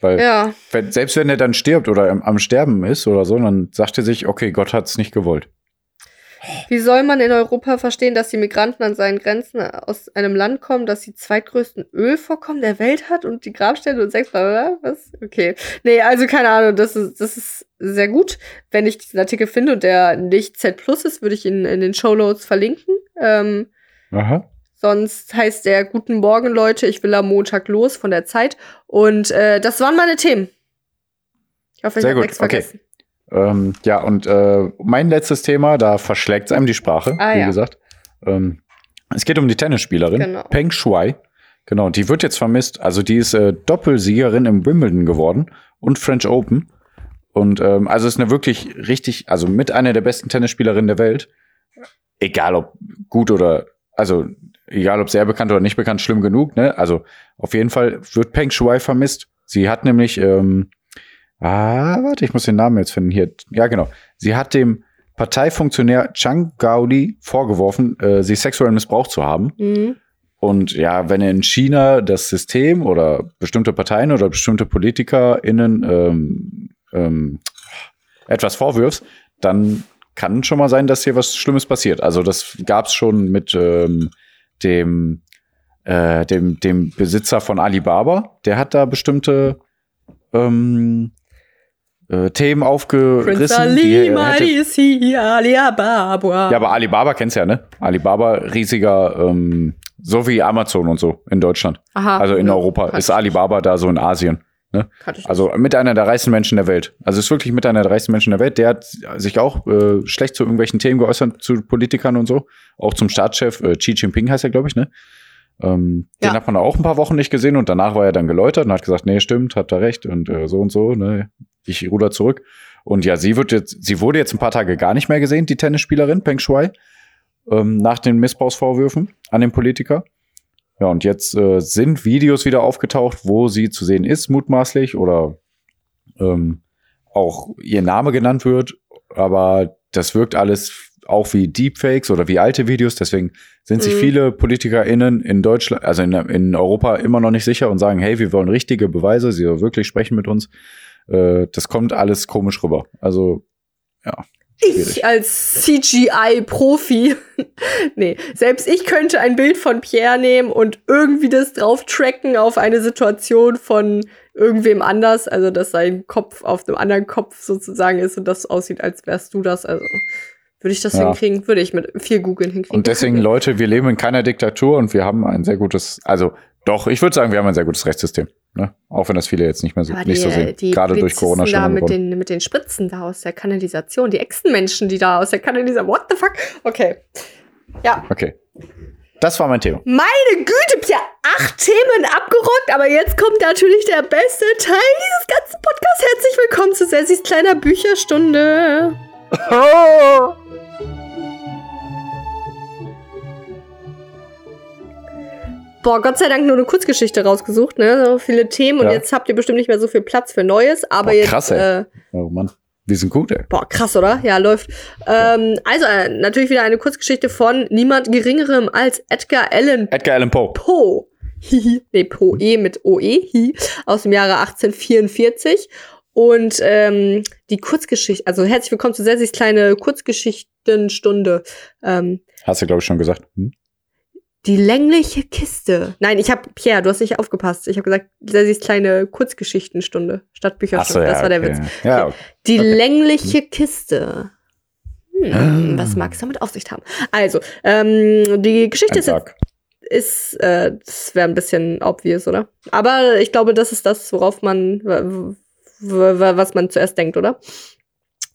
B: Weil ja. wenn, selbst wenn er dann stirbt oder am, am Sterben ist oder so, dann sagt er sich, okay, Gott hat es nicht gewollt.
A: Wie soll man in Europa verstehen, dass die Migranten an seinen Grenzen aus einem Land kommen, das die zweitgrößten Ölvorkommen der Welt hat und die Grabstätte und sechs, was? Okay. Nee, also keine Ahnung, das ist, das ist sehr gut. Wenn ich diesen Artikel finde und der nicht Z Plus ist, würde ich ihn in den Show Notes verlinken. Ähm, Aha. Sonst heißt der Guten Morgen, Leute, ich will am Montag los von der Zeit. Und äh, das waren meine Themen.
B: Ich hoffe, ich habe nichts vergessen. Okay. Ähm, ja, und äh, mein letztes Thema, da verschlägt es einem die Sprache, ah, wie ja. gesagt. Ähm, es geht um die Tennisspielerin genau. Peng Shuai. Genau, die wird jetzt vermisst. Also die ist äh, Doppelsiegerin im Wimbledon geworden und French Open. Und ähm, also ist eine wirklich richtig, also mit einer der besten Tennisspielerinnen der Welt. Egal ob gut oder, also egal ob sehr bekannt oder nicht bekannt, schlimm genug. Ne? Also auf jeden Fall wird Peng Shuai vermisst. Sie hat nämlich ähm, Ah, warte, ich muss den Namen jetzt finden. Hier, ja, genau. Sie hat dem Parteifunktionär Chang Gaudi vorgeworfen, äh, sie sexuell missbraucht zu haben. Mhm. Und ja, wenn in China das System oder bestimmte Parteien oder bestimmte PolitikerInnen ähm, ähm, etwas vorwirfst, dann kann schon mal sein, dass hier was Schlimmes passiert. Also das gab es schon mit ähm, dem, äh, dem, dem Besitzer von Alibaba. Der hat da bestimmte ähm, äh, Themen aufgerissen. Die, hätte, Alibaba. Ja, aber Alibaba kennst du ja, ne? Alibaba, riesiger, ähm, so wie Amazon und so in Deutschland. Aha, also in ja, Europa. Ist Alibaba da so in Asien. Ne? Also mit einer der reichsten Menschen der Welt. Also ist wirklich mit einer der reichsten Menschen der Welt. Der hat sich auch äh, schlecht zu irgendwelchen Themen geäußert, zu Politikern und so. Auch zum Staatschef, äh, Xi Jinping heißt er, glaube ich, ne? Ähm, ja. Den hat man auch ein paar Wochen nicht gesehen und danach war er dann geläutert und hat gesagt, nee, stimmt, habt ihr recht und äh, so und so, ne? Ich ruder zurück. Und ja, sie wird jetzt, sie wurde jetzt ein paar Tage gar nicht mehr gesehen, die Tennisspielerin Peng Shuai, ähm, nach den Missbrauchsvorwürfen an den Politiker. Ja, und jetzt äh, sind Videos wieder aufgetaucht, wo sie zu sehen ist, mutmaßlich, oder ähm, auch ihr Name genannt wird. Aber das wirkt alles auch wie Deepfakes oder wie alte Videos. Deswegen sind sich mhm. viele PolitikerInnen in Deutschland, also in, in Europa immer noch nicht sicher und sagen, hey, wir wollen richtige Beweise, sie soll wirklich sprechen mit uns. Äh, das kommt alles komisch rüber. Also, ja.
A: Ich als CGI-Profi. nee, selbst ich könnte ein Bild von Pierre nehmen und irgendwie das drauf tracken auf eine Situation von irgendwem anders. Also, dass sein Kopf auf einem anderen Kopf sozusagen ist und das aussieht, als wärst du das. Also, würde ich das ja. hinkriegen? Würde ich mit viel googeln hinkriegen.
B: Und deswegen, Leute, wir leben in keiner Diktatur und wir haben ein sehr gutes, also doch, ich würde sagen, wir haben ein sehr gutes Rechtssystem. Ne? Auch wenn das viele jetzt nicht mehr so, nicht so sehen. Gerade durch corona
A: da mit den, mit den Spritzen da aus der Kanalisation, die Echsenmenschen, die da aus der Kanalisation. What the fuck? Okay. Ja.
B: Okay. Das war mein Thema.
A: Meine Güte, Pia, acht Themen abgerockt, aber jetzt kommt natürlich der beste Teil dieses ganzen Podcasts. Herzlich willkommen zu Sessis kleiner Bücherstunde. Oh. Boah, Gott sei Dank nur eine Kurzgeschichte rausgesucht, ne? So viele Themen ja. und jetzt habt ihr bestimmt nicht mehr so viel Platz für Neues, aber Boah, jetzt.
B: Krass, ey. Äh, oh Mann. Die sind gut, ey.
A: Boah, krass, oder? Ja, läuft. Ähm, also, äh, natürlich wieder eine Kurzgeschichte von niemand Geringerem als Edgar Allan
B: Edgar Allan Poe.
A: Poe. Hihi, nee, Poe mit OE, hi, aus dem Jahre 1844. Und ähm, die Kurzgeschichte, also herzlich willkommen zu Sessis kleine Kurzgeschichtenstunde. Ähm,
B: Hast du, glaube ich, schon gesagt. Hm?
A: Die längliche Kiste. Nein, ich habe Pierre, du hast nicht aufgepasst. Ich habe gesagt, Sessis kleine Kurzgeschichtenstunde statt Bücherstunde.
B: So, ja,
A: das war der
B: okay.
A: Witz.
B: Ja, okay.
A: Die
B: Okay.
A: längliche Kiste. Hm,
B: Ah.
A: Was mag es damit auf sich haben? Also, ähm, die Geschichte ist, ist äh, das wäre ein bisschen obvious, oder? Aber ich glaube, das ist das, worauf man, was man zuerst denkt, oder?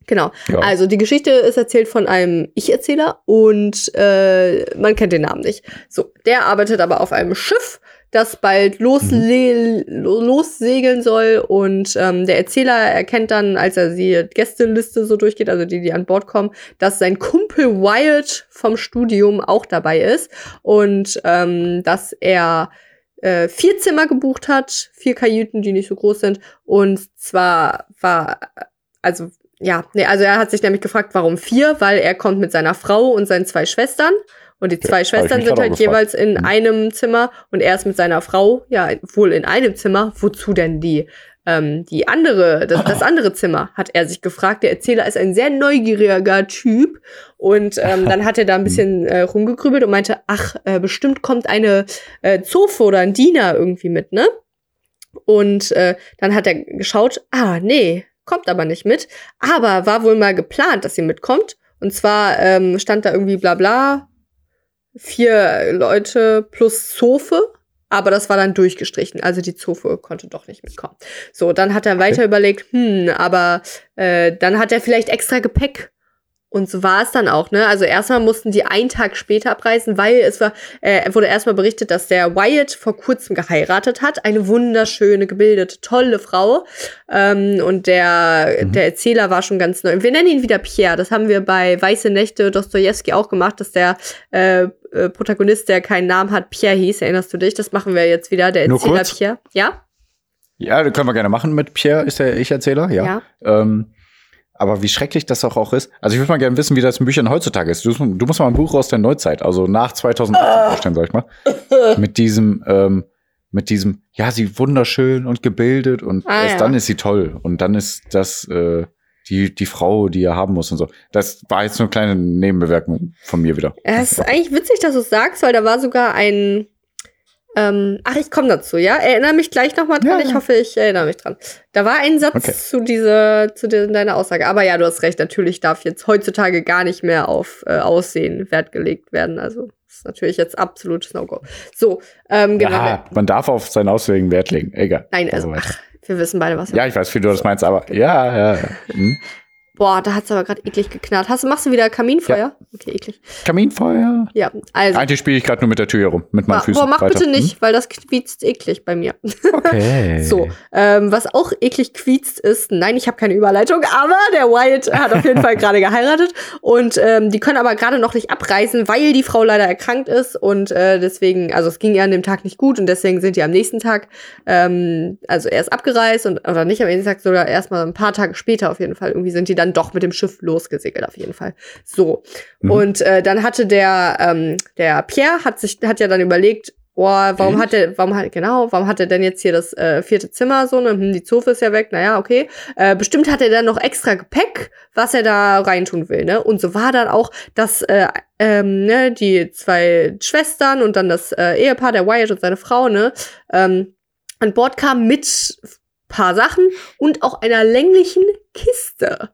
A: Genau.
B: Ja.
A: Also die Geschichte ist erzählt von einem Ich-Erzähler und äh, man kennt den Namen nicht. So, der arbeitet aber auf einem Schiff, das bald losle lo- lossegeln soll und ähm, der Erzähler erkennt dann, als er die Gästeliste so durchgeht, also die, die an Bord kommen, dass sein Kumpel Wyatt vom Studium auch dabei ist und ähm, dass er äh, vier Zimmer gebucht hat, vier Kajüten, die nicht so groß sind und zwar war also ja, nee, also er hat sich nämlich gefragt, warum vier, weil er kommt mit seiner Frau und seinen zwei Schwestern. Und die zwei
B: ich
A: Schwestern sind halt jeweils in
B: Mhm.
A: einem Zimmer und er ist mit seiner Frau, ja, wohl in einem Zimmer. Wozu denn die, ähm, die andere, das, das andere Zimmer, hat er sich gefragt. Der Erzähler ist ein sehr neugieriger Typ. Und ähm, dann hat er da ein bisschen äh, rumgegrübelt und meinte, ach, äh, bestimmt kommt eine äh, Zofe oder ein Diener irgendwie mit, ne? Und äh, dann hat er geschaut, ah, nee, kommt aber nicht mit. Aber war wohl mal geplant, dass sie mitkommt. Und zwar ähm, stand da irgendwie bla bla, vier Leute plus Zofe. Aber das war dann durchgestrichen. Also die Zofe konnte doch nicht mitkommen. So, dann hat er weiter überlegt, hm, aber äh, dann hat er vielleicht extra Gepäck. Und so war es dann auch, ne? Also erstmal mussten die einen Tag später abreisen, weil es war, äh, wurde erstmal berichtet, dass der Wyatt vor kurzem geheiratet hat. Eine wunderschöne, gebildete, tolle Frau. Ähm, und der,
B: Mhm.
A: der Erzähler war schon ganz neu. Wir nennen ihn wieder Pierre. Das haben wir bei Weiße Nächte Dostoevsky auch gemacht, dass der äh, äh, Protagonist, der keinen Namen hat, Pierre hieß. Erinnerst du dich? Das machen wir jetzt wieder. Der Erzähler? Pierre. Ja?
B: Ja, das können wir gerne machen mit Pierre, ist der Ich-Erzähler, ja.
A: Ja.
B: Ähm, aber wie schrecklich das auch, auch ist. Also ich würde mal gerne wissen, wie das in Büchern heutzutage ist. Du, du musst mal ein Buch aus der Neuzeit, also nach 2018 vorstellen, sag ich mal. Mit diesem, ähm, mit diesem, ja, sie wunderschön und gebildet und
A: Ah,
B: erst
A: ja.
B: dann ist sie toll. Und dann ist das äh, die, die Frau, die er haben muss und so. Das war jetzt nur eine kleine Nebenbewerkung von mir wieder.
A: Es ist eigentlich witzig, dass du es sagst, weil da war sogar ein. Ähm, ach, ich komme dazu, ja? Erinnere mich gleich nochmal dran.
B: Ja, ja.
A: Ich hoffe, ich erinnere mich dran. Da war ein Satz
B: Okay.
A: zu, dieser, zu de deiner Aussage. Aber ja, du hast recht. Natürlich darf jetzt heutzutage gar nicht mehr auf äh, Aussehen Wert gelegt werden. Also, das ist natürlich jetzt absolutes No-Go. So, ähm, genau.
B: Ja, man darf auf sein Aussehen Wert legen. Egal.
A: Nein, also,
B: weiter.
A: ach, wir wissen beide, was wir
B: ja, ich weiß, wie du das meinst, aber ja, ja. ja. Hm.
A: Boah, da hat's aber gerade eklig geknarrt. Hast du, machst du wieder Kaminfeuer? Okay, eklig.
B: Kaminfeuer.
A: Ja, also.
B: Eigentlich spiele ich gerade nur mit der Tür hier rum, mit meinen
A: Boah,
B: Füßen.
A: boah, mach
B: Weiter.
A: bitte nicht, weil das quietzt eklig bei mir.
B: Hm? Okay.
A: So, ähm, was auch eklig quietzt ist, nein, ich habe keine Überleitung, aber der Wyatt hat auf jeden Fall gerade geheiratet und ähm, die können aber gerade noch nicht abreisen, weil die Frau leider erkrankt ist und äh, deswegen, also es ging ihr an dem Tag nicht gut und deswegen sind die am nächsten Tag, ähm, also erst abgereist und oder nicht am nächsten Tag, sogar erst mal ein paar Tage später auf jeden Fall. Irgendwie sind die dann doch mit dem Schiff losgesegelt auf jeden Fall. So
B: Mhm.
A: und äh, dann hatte der ähm, der Pierre hat sich hat ja dann überlegt Oh, warum
B: Mhm.
A: hat er, warum hat, genau, warum hat er denn jetzt hier das äh, vierte Zimmer so, ne? Hm, die Zofe ist ja weg, naja, okay. Äh, bestimmt hat er dann noch extra Gepäck, was er da reintun will, ne? Und so war dann auch, dass äh, ähm, ne, die zwei Schwestern und dann das äh, Ehepaar, der Wyatt und seine Frau, ne, ähm, an Bord kamen mit paar Sachen und auch einer länglichen Kiste.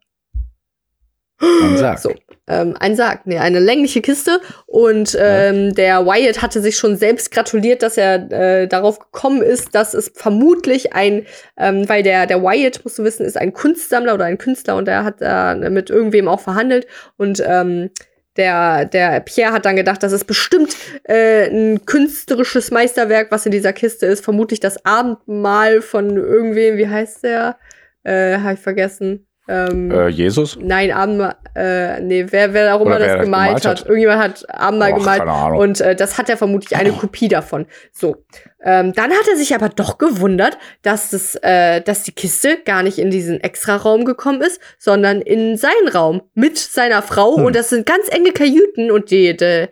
B: Man sagt.
A: So, ähm, ein Sarg, nee, eine längliche Kiste. Und ähm, der Wyatt hatte sich schon selbst gratuliert, dass er äh, darauf gekommen ist, dass es vermutlich ein, ähm, weil der, der Wyatt, musst du wissen, ist ein Kunstsammler oder ein Künstler und der hat da mit irgendwem auch verhandelt. Und ähm, der, der Pierre hat dann gedacht, das ist bestimmt äh, ein künstlerisches Meisterwerk, was in dieser Kiste ist. Vermutlich das Abendmahl von irgendwem, wie heißt der? Äh, hab ich vergessen. Ähm,
B: Äh, Jesus?
A: Nein, Abendmahl, äh, nee, wer, wer auch immer das
B: das
A: gemalt,
B: gemalt
A: hat.
B: hat.
A: Irgendjemand hat Abendmahl
B: Och,
A: gemalt.
B: keine Ahnung.
A: Und äh, das hat er vermutlich eine Kopie davon. So. Ähm, dann hat er sich aber doch gewundert, dass, das, äh, dass die Kiste gar nicht in diesen Extraraum gekommen ist, sondern in seinen Raum mit seiner Frau.
B: Hm.
A: Und das sind ganz enge Kajüten und die, die,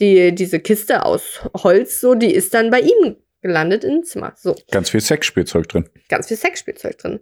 A: die, diese Kiste aus Holz, so, die ist dann bei ihm gelandet im Zimmer. So.
B: Ganz viel Sexspielzeug drin.
A: Ganz viel Sexspielzeug drin.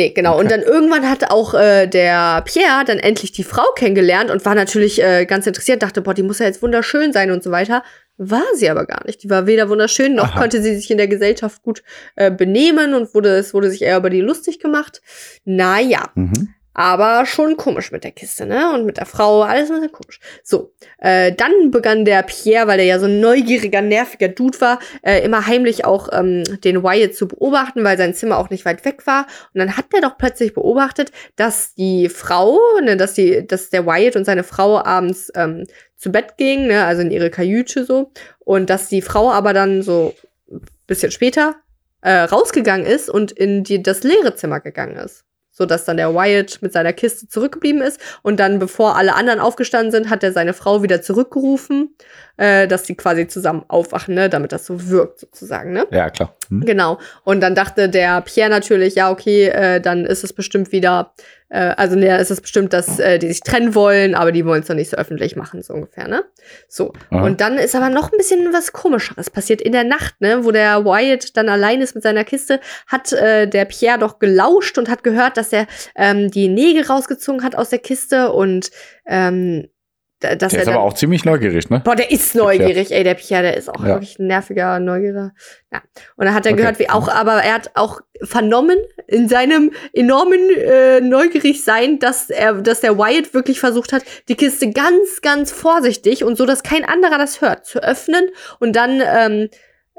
A: Nee, genau. Okay. Und dann irgendwann hat auch äh, der Pierre dann endlich die Frau kennengelernt und war natürlich äh, ganz interessiert, dachte, boah, die muss ja jetzt wunderschön sein und so weiter. War sie aber gar nicht. Die war weder wunderschön, noch Aha. konnte sie sich in der Gesellschaft gut äh, benehmen und wurde, es wurde sich eher über die lustig gemacht. Naja. Mhm. Aber schon komisch mit der Kiste, ne? Und mit der Frau, alles ein bisschen komisch. So, äh, dann begann der Pierre, weil er ja so ein neugieriger, nerviger Dude war, äh, immer heimlich auch ähm, den Wyatt zu beobachten, weil sein Zimmer auch nicht weit weg war. Und dann hat er doch plötzlich beobachtet, dass die Frau, ne, dass die, dass der Wyatt und seine Frau abends ähm, zu Bett gingen, ne, also in ihre Kajüte so. Und dass die Frau aber dann so bisschen später äh, rausgegangen ist und in die, das leere Zimmer gegangen ist so dass dann der Wyatt mit seiner Kiste zurückgeblieben ist. Und dann, bevor alle anderen aufgestanden sind, hat er seine Frau wieder zurückgerufen, äh, dass sie quasi zusammen aufwachen, ne, damit das so wirkt sozusagen, ne?
B: Ja, klar.
A: Hm. Genau. Und dann dachte der Pierre natürlich, ja, okay, äh, dann ist es bestimmt wieder äh, also ne, ist es bestimmt, dass äh, die sich trennen wollen, aber die wollen es noch nicht so öffentlich machen, so ungefähr, ne? So. Aha. Und dann ist aber noch ein bisschen was Komischeres passiert. In der Nacht, ne, wo der Wyatt dann allein ist mit seiner Kiste, hat äh, der Pierre doch gelauscht und hat gehört, dass er ähm, die Nägel rausgezogen hat aus der Kiste und ähm,
B: dass der ist aber auch ziemlich neugierig, ne?
A: Boah, der ist neugierig, ey, der Pierre, der ist auch ja. wirklich ein nerviger, neugieriger. Ja. Und dann hat er okay. gehört, wie auch, aber er hat auch vernommen in seinem enormen äh, neugierig sein, dass er, dass der Wyatt wirklich versucht hat, die Kiste ganz, ganz vorsichtig und so, dass kein anderer das hört, zu öffnen und dann ähm,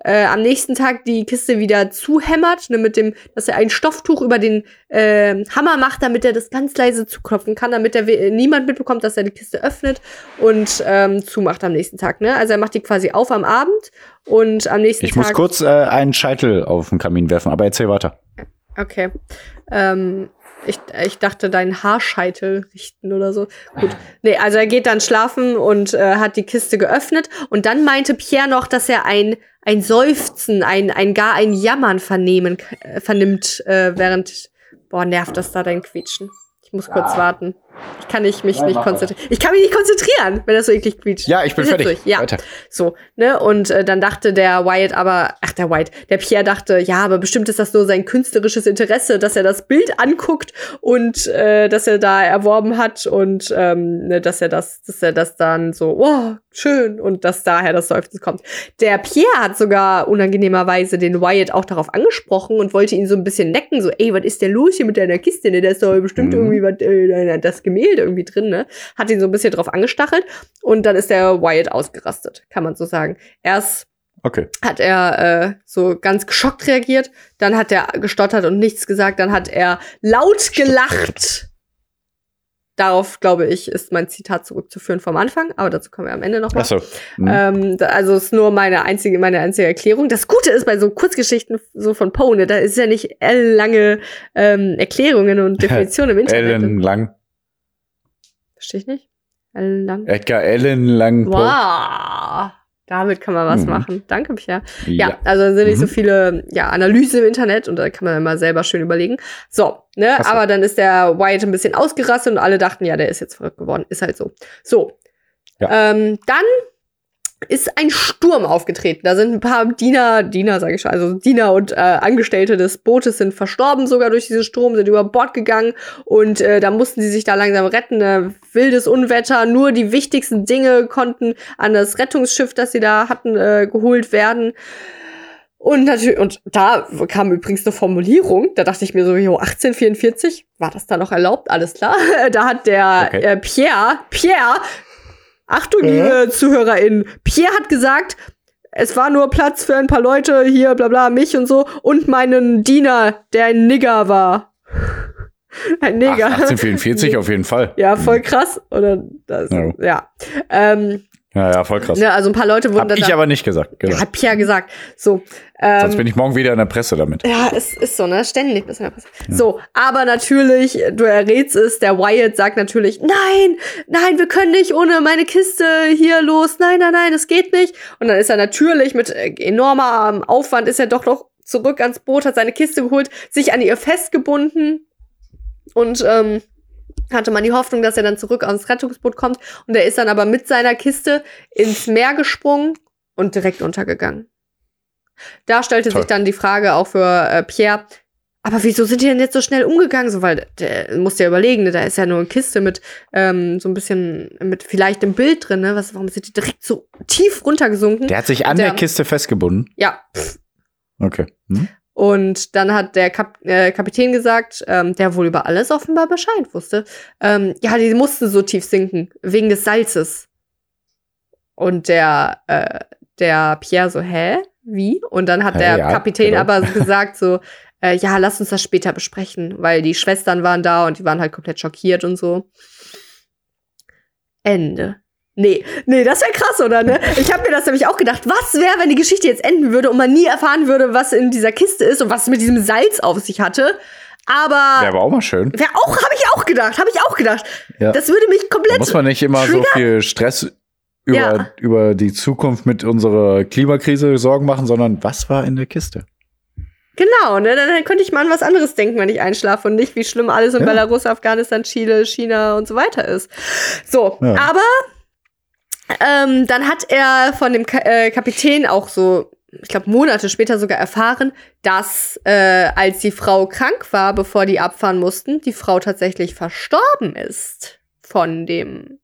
A: äh, am nächsten Tag die Kiste wieder zuhämmert, ne, mit dem, dass er ein Stofftuch über den äh, Hammer macht, damit er das ganz leise zuklopfen kann, damit er niemand mitbekommt, dass er die Kiste öffnet und ähm, zumacht am nächsten Tag. Ne? Also er macht die quasi auf am Abend und am nächsten
B: ich
A: Tag.
B: Ich muss kurz äh, einen Scheitel auf den Kamin werfen, aber erzähl weiter.
A: Okay. Ähm, ich, ich dachte, deinen Haarscheitel richten oder so. Gut. Nee, also er geht dann schlafen und äh, hat die Kiste geöffnet. Und dann meinte Pierre noch, dass er ein, ein Seufzen, ein, ein gar ein Jammern vernehmen, äh, vernimmt, äh, während. Boah, nervt das da dein Quietschen. Ich muss kurz warten. Ich kann nicht, mich Nein, nicht konzentrieren. Ich kann mich nicht konzentrieren, wenn das so eklig quietscht.
B: Ja, ich bin fertig. Durch.
A: Ja. Weiter. So, ne? Und äh, dann dachte der Wyatt aber, ach der Wyatt, der Pierre dachte, ja, aber bestimmt ist das nur sein künstlerisches Interesse, dass er das Bild anguckt und äh, dass er da erworben hat und ähm, ne, dass er das, dass er das dann so, oh, schön und dass daher das Seufzen kommt. Der Pierre hat sogar unangenehmerweise den Wyatt auch darauf angesprochen und wollte ihn so ein bisschen necken, so, ey, was ist denn los hier mit deiner Kiste? Ne? Da ist doch bestimmt mhm. irgendwie was, äh, das Gemälde irgendwie drin, ne? Hat ihn so ein bisschen drauf angestachelt und dann ist der Wyatt ausgerastet, kann man so sagen. Erst
B: Okay.
A: Hat er äh, so ganz geschockt reagiert, dann hat er gestottert und nichts gesagt, dann hat er laut gelacht darauf, glaube ich, ist mein Zitat zurückzuführen vom Anfang, aber dazu kommen wir am Ende noch mal. Ach so. Mhm. Ähm, also ist nur meine einzige, meine einzige Erklärung. Das Gute ist bei so Kurzgeschichten so von Poe, ne, da ist ja nicht ellenlange ähm, Erklärungen und Definitionen im Internet.
B: Ellenlang.
A: Verstehe ich nicht? Ellenlang.
B: Edgar Ellenlang.
A: Wow. Damit kann man was mhm. machen. Danke, Pierre. Ja, ja also sind nicht mhm. so viele ja, Analyse im Internet und da kann man immer selber schön überlegen. So, ne, aber dann ist der White ein bisschen ausgerastet und alle dachten, ja, der ist jetzt verrückt geworden. Ist halt so. So. Ja. Ähm, dann ist ein Sturm aufgetreten. Da sind ein paar Diener, Diener sage ich schon, also Diener und äh, Angestellte des Bootes sind verstorben sogar durch diesen Sturm, sind über Bord gegangen und äh, da mussten sie sich da langsam retten. Äh, wildes Unwetter, nur die wichtigsten Dinge konnten an das Rettungsschiff, das sie da hatten, äh, geholt werden. Und natürlich, und da kam übrigens eine Formulierung, da dachte ich mir so, jo, 1844, war das da noch erlaubt? Alles klar. da hat der okay. äh, Pierre, Pierre Achtung, äh? liebe ZuhörerInnen. Pierre hat gesagt, es war nur Platz für ein paar Leute hier, bla bla, mich und so, und meinen Diener, der ein Nigger war. ein Nigger.
B: Ach, 1844 auf jeden Fall.
A: Ja, voll krass. Oder das, ja. ja. Ähm,
B: ja, ja, voll krass.
A: Ne, also ein paar Leute wurden
B: Hab ich aber nicht gesagt.
A: Genau. Hat Pierre gesagt. So.
B: Ähm, Sonst bin ich morgen wieder in der Presse damit.
A: Ja, es ist so, ne? Ständig bist du in der Presse. Ja. So, aber natürlich, du errätst es, der Wyatt sagt natürlich, nein, nein, wir können nicht ohne meine Kiste hier los. Nein, nein, nein, das geht nicht. Und dann ist er natürlich mit äh, enormer Aufwand, ist er doch noch zurück ans Boot, hat seine Kiste geholt, sich an ihr festgebunden und ähm, hatte man die Hoffnung, dass er dann zurück ans Rettungsboot kommt. Und er ist dann aber mit seiner Kiste ins Meer gesprungen und direkt untergegangen. Da stellte Toll. sich dann die Frage auch für äh, Pierre, aber wieso sind die denn jetzt so schnell umgegangen? So, weil der muss ja überlegen, ne? da ist ja nur eine Kiste mit ähm, so ein bisschen mit vielleicht einem Bild drin, ne? Was, warum sind die direkt so tief runtergesunken?
B: Der hat sich an der, der Kiste festgebunden.
A: Ja.
B: Okay. Hm?
A: Und dann hat der Kap äh, Kapitän gesagt, ähm, der wohl über alles offenbar Bescheid wusste, ähm, ja, die mussten so tief sinken, wegen des Salzes. Und der, äh, der Pierre so, hä? Wie? Und dann hat der ja, Kapitän genau. aber gesagt so, äh, ja, lass uns das später besprechen, weil die Schwestern waren da und die waren halt komplett schockiert und so. Ende. Nee, nee, das wäre krass, oder ne? Ich habe mir das nämlich auch gedacht. Was wäre, wenn die Geschichte jetzt enden würde und man nie erfahren würde, was in dieser Kiste ist und was es mit diesem Salz auf sich hatte? Aber.
B: Wäre aber auch mal schön.
A: Wäre auch, habe ich auch gedacht, habe ich auch gedacht. Ja. Das würde mich komplett. Da
B: muss man nicht immer triggern. so viel Stress über, ja. über die Zukunft mit unserer Klimakrise Sorgen machen, sondern was war in der Kiste?
A: Genau, ne? Dann könnte ich mal an was anderes denken, wenn ich einschlafe und nicht, wie schlimm alles in ja. Belarus, Afghanistan, Chile, China und so weiter ist. So, aber ähm, dann hat er von dem Ka äh, Kapitän auch so, ich glaube, Monate später sogar erfahren, dass äh, als die Frau krank war, bevor die abfahren mussten, die Frau tatsächlich verstorben ist von dem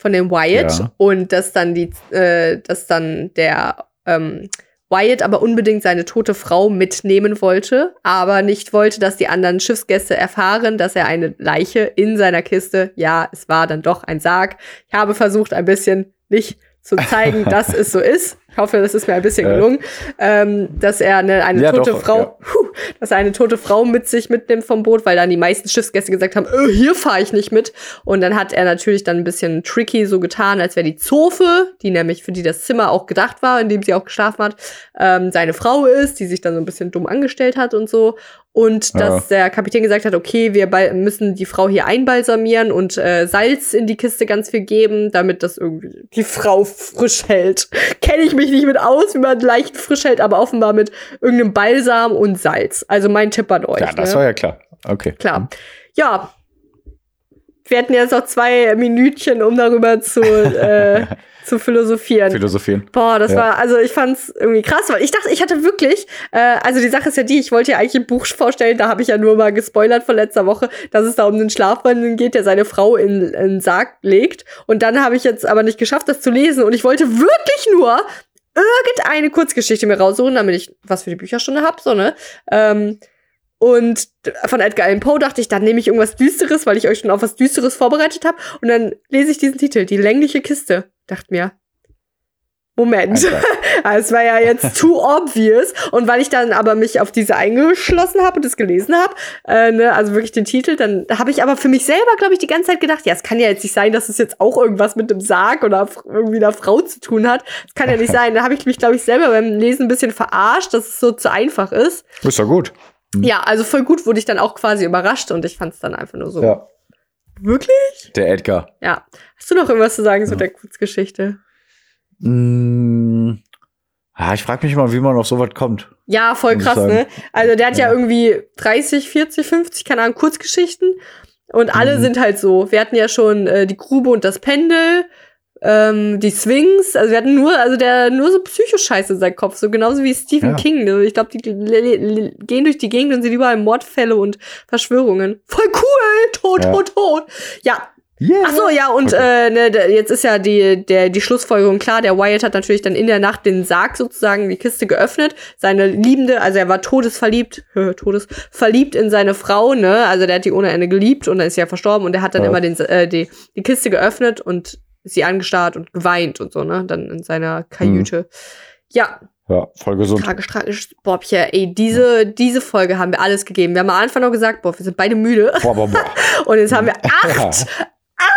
A: von dem Wyatt ja. und dass dann die, äh, dass dann der ähm, Wyatt aber unbedingt seine tote Frau mitnehmen wollte, aber nicht wollte, dass die anderen Schiffsgäste erfahren, dass er eine Leiche in seiner Kiste, ja, es war dann doch ein Sarg. Ich habe versucht, ein bisschen nicht zu zeigen, dass es so ist. Ich hoffe, das ist mir ein bisschen gelungen, äh. ähm, dass er eine, eine ja, tote doch, Frau, ja. puh, dass er eine tote Frau mit sich mitnimmt vom Boot, weil dann die meisten Schiffsgäste gesagt haben, öh, hier fahre ich nicht mit. Und dann hat er natürlich dann ein bisschen tricky so getan, als wäre die Zofe, die nämlich für die das Zimmer auch gedacht war, in dem sie auch geschlafen hat, ähm, seine Frau ist, die sich dann so ein bisschen dumm angestellt hat und so. Und dass ja. der Kapitän gesagt hat, okay, wir müssen die Frau hier einbalsamieren und äh, Salz in die Kiste ganz viel geben, damit das irgendwie die Frau frisch hält. Kenne ich mich nicht mit aus, wie man leicht frisch hält, aber offenbar mit irgendeinem Balsam und Salz. Also mein Tipp an euch.
B: Ja, das ne? war ja klar. Okay.
A: Klar. Ja. Wir hatten jetzt noch zwei Minütchen, um darüber zu äh, zu philosophieren.
B: Philosophieren.
A: Boah, das ja. war, also ich fand's irgendwie krass, weil ich dachte, ich hatte wirklich, äh, also die Sache ist ja die, ich wollte ja eigentlich ein Buch vorstellen, da habe ich ja nur mal gespoilert von letzter Woche, dass es da um den Schlafwandeln geht, der seine Frau in, in den Sarg legt. Und dann habe ich jetzt aber nicht geschafft, das zu lesen. Und ich wollte wirklich nur irgendeine Kurzgeschichte mir raussuchen, damit ich was für die Bücherstunde hab, so, ne? Ähm, und von Edgar Allan Poe dachte ich, dann nehme ich irgendwas Düsteres, weil ich euch schon auf was Düsteres vorbereitet habe. Und dann lese ich diesen Titel, Die längliche Kiste. Dachte mir, Moment, es war ja jetzt too obvious. Und weil ich dann aber mich auf diese eingeschlossen habe und das gelesen habe, äh, ne, also wirklich den Titel, dann habe ich aber für mich selber, glaube ich, die ganze Zeit gedacht, ja, es kann ja jetzt nicht sein, dass es jetzt auch irgendwas mit dem Sarg oder irgendwie einer Frau zu tun hat. Das kann ja nicht sein. Da habe ich mich, glaube ich, selber beim Lesen ein bisschen verarscht, dass es so zu einfach ist.
B: Ist ja gut.
A: Hm. Ja, also voll gut wurde ich dann auch quasi überrascht und ich fand es dann einfach nur so. Ja. Wirklich?
B: Der Edgar.
A: Ja. Hast du noch irgendwas zu sagen ja. zu der Kurzgeschichte?
B: Mm, ja, ich frage mich mal, wie man auf sowas kommt.
A: Ja, voll krass, ne? Also der hat ja. ja. irgendwie 30, 40, 50, keine Ahnung, Kurzgeschichten. Und alle mhm. sind halt so. Wir hatten ja schon äh, die Grube und das Pendel ähm, die Swings, also wir hatten nur, also der nur so Psychoscheiße in seinem Kopf, so genauso wie Stephen ja. King. Also ich glaube, die gehen durch die Gegend und sind überall Mordfälle und Verschwörungen. Voll cool! Tot, ja. tot, tot. Ja. Yeah. Ach so, ja, und okay. äh, ne, jetzt ist ja die, der, die Schlussfolgerung klar. Der Wyatt hat natürlich dann in der Nacht den Sarg sozusagen, die Kiste geöffnet. Seine Liebende, also er war todesverliebt, todesverliebt in seine Frau, ne? Also der hat die ohne Ende geliebt und er ist ja verstorben und er hat dann ja. immer den, äh, die, die Kiste geöffnet und sie angestarrt und geweint und so, ne? Dann in seiner Kajüte. Mhm. Ja.
B: Ja, voll gesund.
A: Tragisch, tragisch. Boah, Pierre, ey, diese, diese Folge haben wir alles gegeben. Wir haben am Anfang noch gesagt, boah, wir sind beide müde. Boah, boah, boah. und jetzt haben wir acht,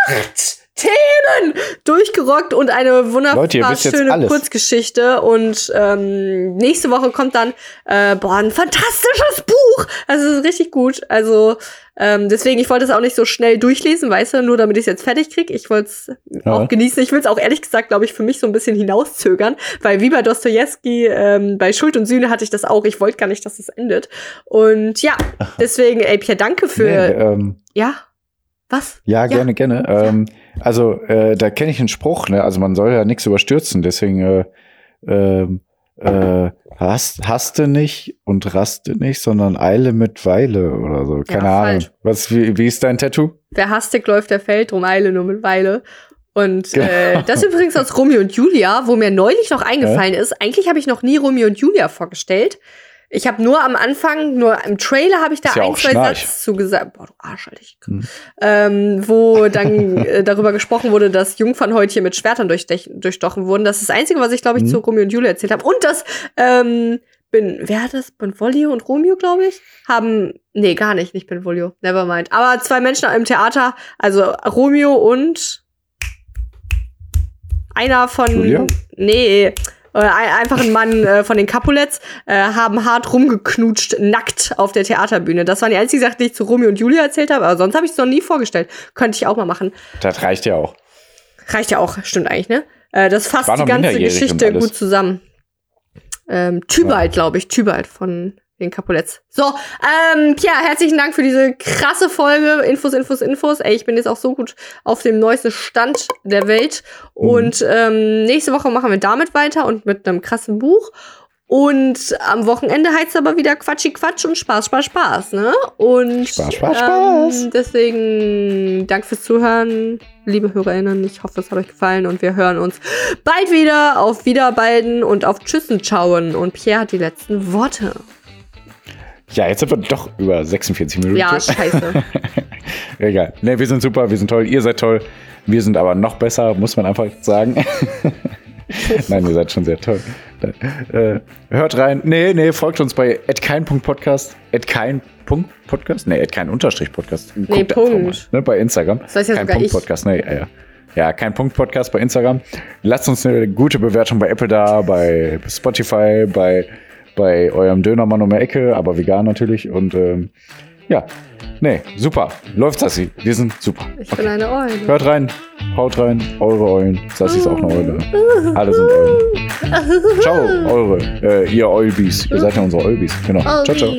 A: acht Themen durchgerockt und eine wunderbar Leute, schöne Kurzgeschichte. Und ähm, nächste Woche kommt dann äh, boah, ein fantastisches Buch. Also es ist richtig gut. Also ähm, deswegen, ich wollte es auch nicht so schnell durchlesen, weißt du, nur damit ich es jetzt fertig kriege. Ich wollte es ja. auch genießen. Ich will es auch ehrlich gesagt, glaube ich, für mich so ein bisschen hinauszögern, weil wie bei Dostoevsky, ähm, bei Schuld und Sühne hatte ich das auch. Ich wollte gar nicht, dass es endet. Und ja, deswegen, ey, Pierre, danke für. Nee, ähm, ja. Was?
B: Ja, gerne, ja. gerne. Ähm, also, äh, da kenne ich einen Spruch, ne? Also man soll ja nichts überstürzen, deswegen äh, äh, äh, hast, haste nicht und raste nicht, sondern eile mit Weile oder so. Keine ja, Ahnung. Was, wie, wie ist dein Tattoo?
A: Wer hastig läuft, der fällt, drum eile nur mit Weile. Und genau. äh, das übrigens aus Romeo und Julia, wo mir neulich noch eingefallen ja? ist. Eigentlich habe ich noch nie Romeo und Julia vorgestellt. Ich habe nur am Anfang, nur im Trailer habe ich da ja ein, zwei Satz zugesagt. Boah, du Arsch, Alter. Ich, hm. ähm, wo dann äh, darüber gesprochen wurde, dass Jungfernhäutchen mit Schwertern durchstochen wurden. Das ist das Einzige, was ich, glaube ich, hm. zu Romeo und Julia erzählt habe. Und das, ähm, bin, wer hat das? Benvolio und Romeo, glaube ich, haben, nee, gar nicht, nicht Benvolio, never mind. Aber zwei Menschen im Theater, also Romeo und einer von, Julia? nee, einfach ein Mann äh, von den Capulets, äh, haben hart rumgeknutscht, nackt auf der Theaterbühne. Das waren die einzigen Sachen, die ich zu Romeo und Julia erzählt habe, aber sonst habe ich es noch nie vorgestellt. Könnte ich auch mal machen.
B: Das reicht ja auch.
A: Reicht ja auch, stimmt eigentlich, ne? Äh, das fasst die ganze Geschichte gut zusammen. Ähm, Tybalt, ja. glaube ich, Tybalt von den Capuletts. So, ähm, Pia, herzlichen Dank für diese krasse Folge. Infos, Infos, Infos. Ey, ich bin jetzt auch so gut auf dem neuesten Stand der Welt. Mhm. Und ähm, nächste Woche machen wir damit weiter und mit einem krassen Buch. Und am Wochenende heißt es aber wieder Quatschi Quatsch und Spaß, Spaß, Spaß, ne? Und
B: Spaß, Spaß, Spaß.
A: Ähm, deswegen Dank fürs Zuhören, liebe HörerInnen. Ich hoffe, es hat euch gefallen und wir hören uns bald wieder. Auf Wiederbeiden und auf Tschüssen schauen. Und Pierre hat die letzten Worte.
B: Ja, jetzt sind wir doch über 46 Minuten.
A: Ja, scheiße.
B: Egal. Ne, wir sind super, wir sind toll, ihr seid toll. Wir sind aber noch besser, muss man einfach sagen. Nein, ihr seid schon sehr toll. Äh, hört rein. Nee, nee, folgt uns bei @kein.podcast, @kein.podcast, nee, @kein_podcast.
A: Nee, Punkt.
B: Ne, bei Instagram.
A: Das heißt ja kein Punkt
B: Podcast, nee, ja, ja. Ja, kein Punkt Podcast bei Instagram. Lasst uns eine gute Bewertung bei Apple da, bei Spotify, bei bei eurem Dönermann um die Ecke, aber vegan natürlich. Und ähm, ja, nee, super. Läuft Sassi. Wir sind super.
A: Ich okay. bin eine Eule.
B: Hört rein, haut rein, eure Eulen. Sassi ist auch eine Eule. Alle sind Eulen. Ciao, eure, äh, ihr Eulbies. Ihr seid ja unsere Eulbies. Genau. Ciao, ciao.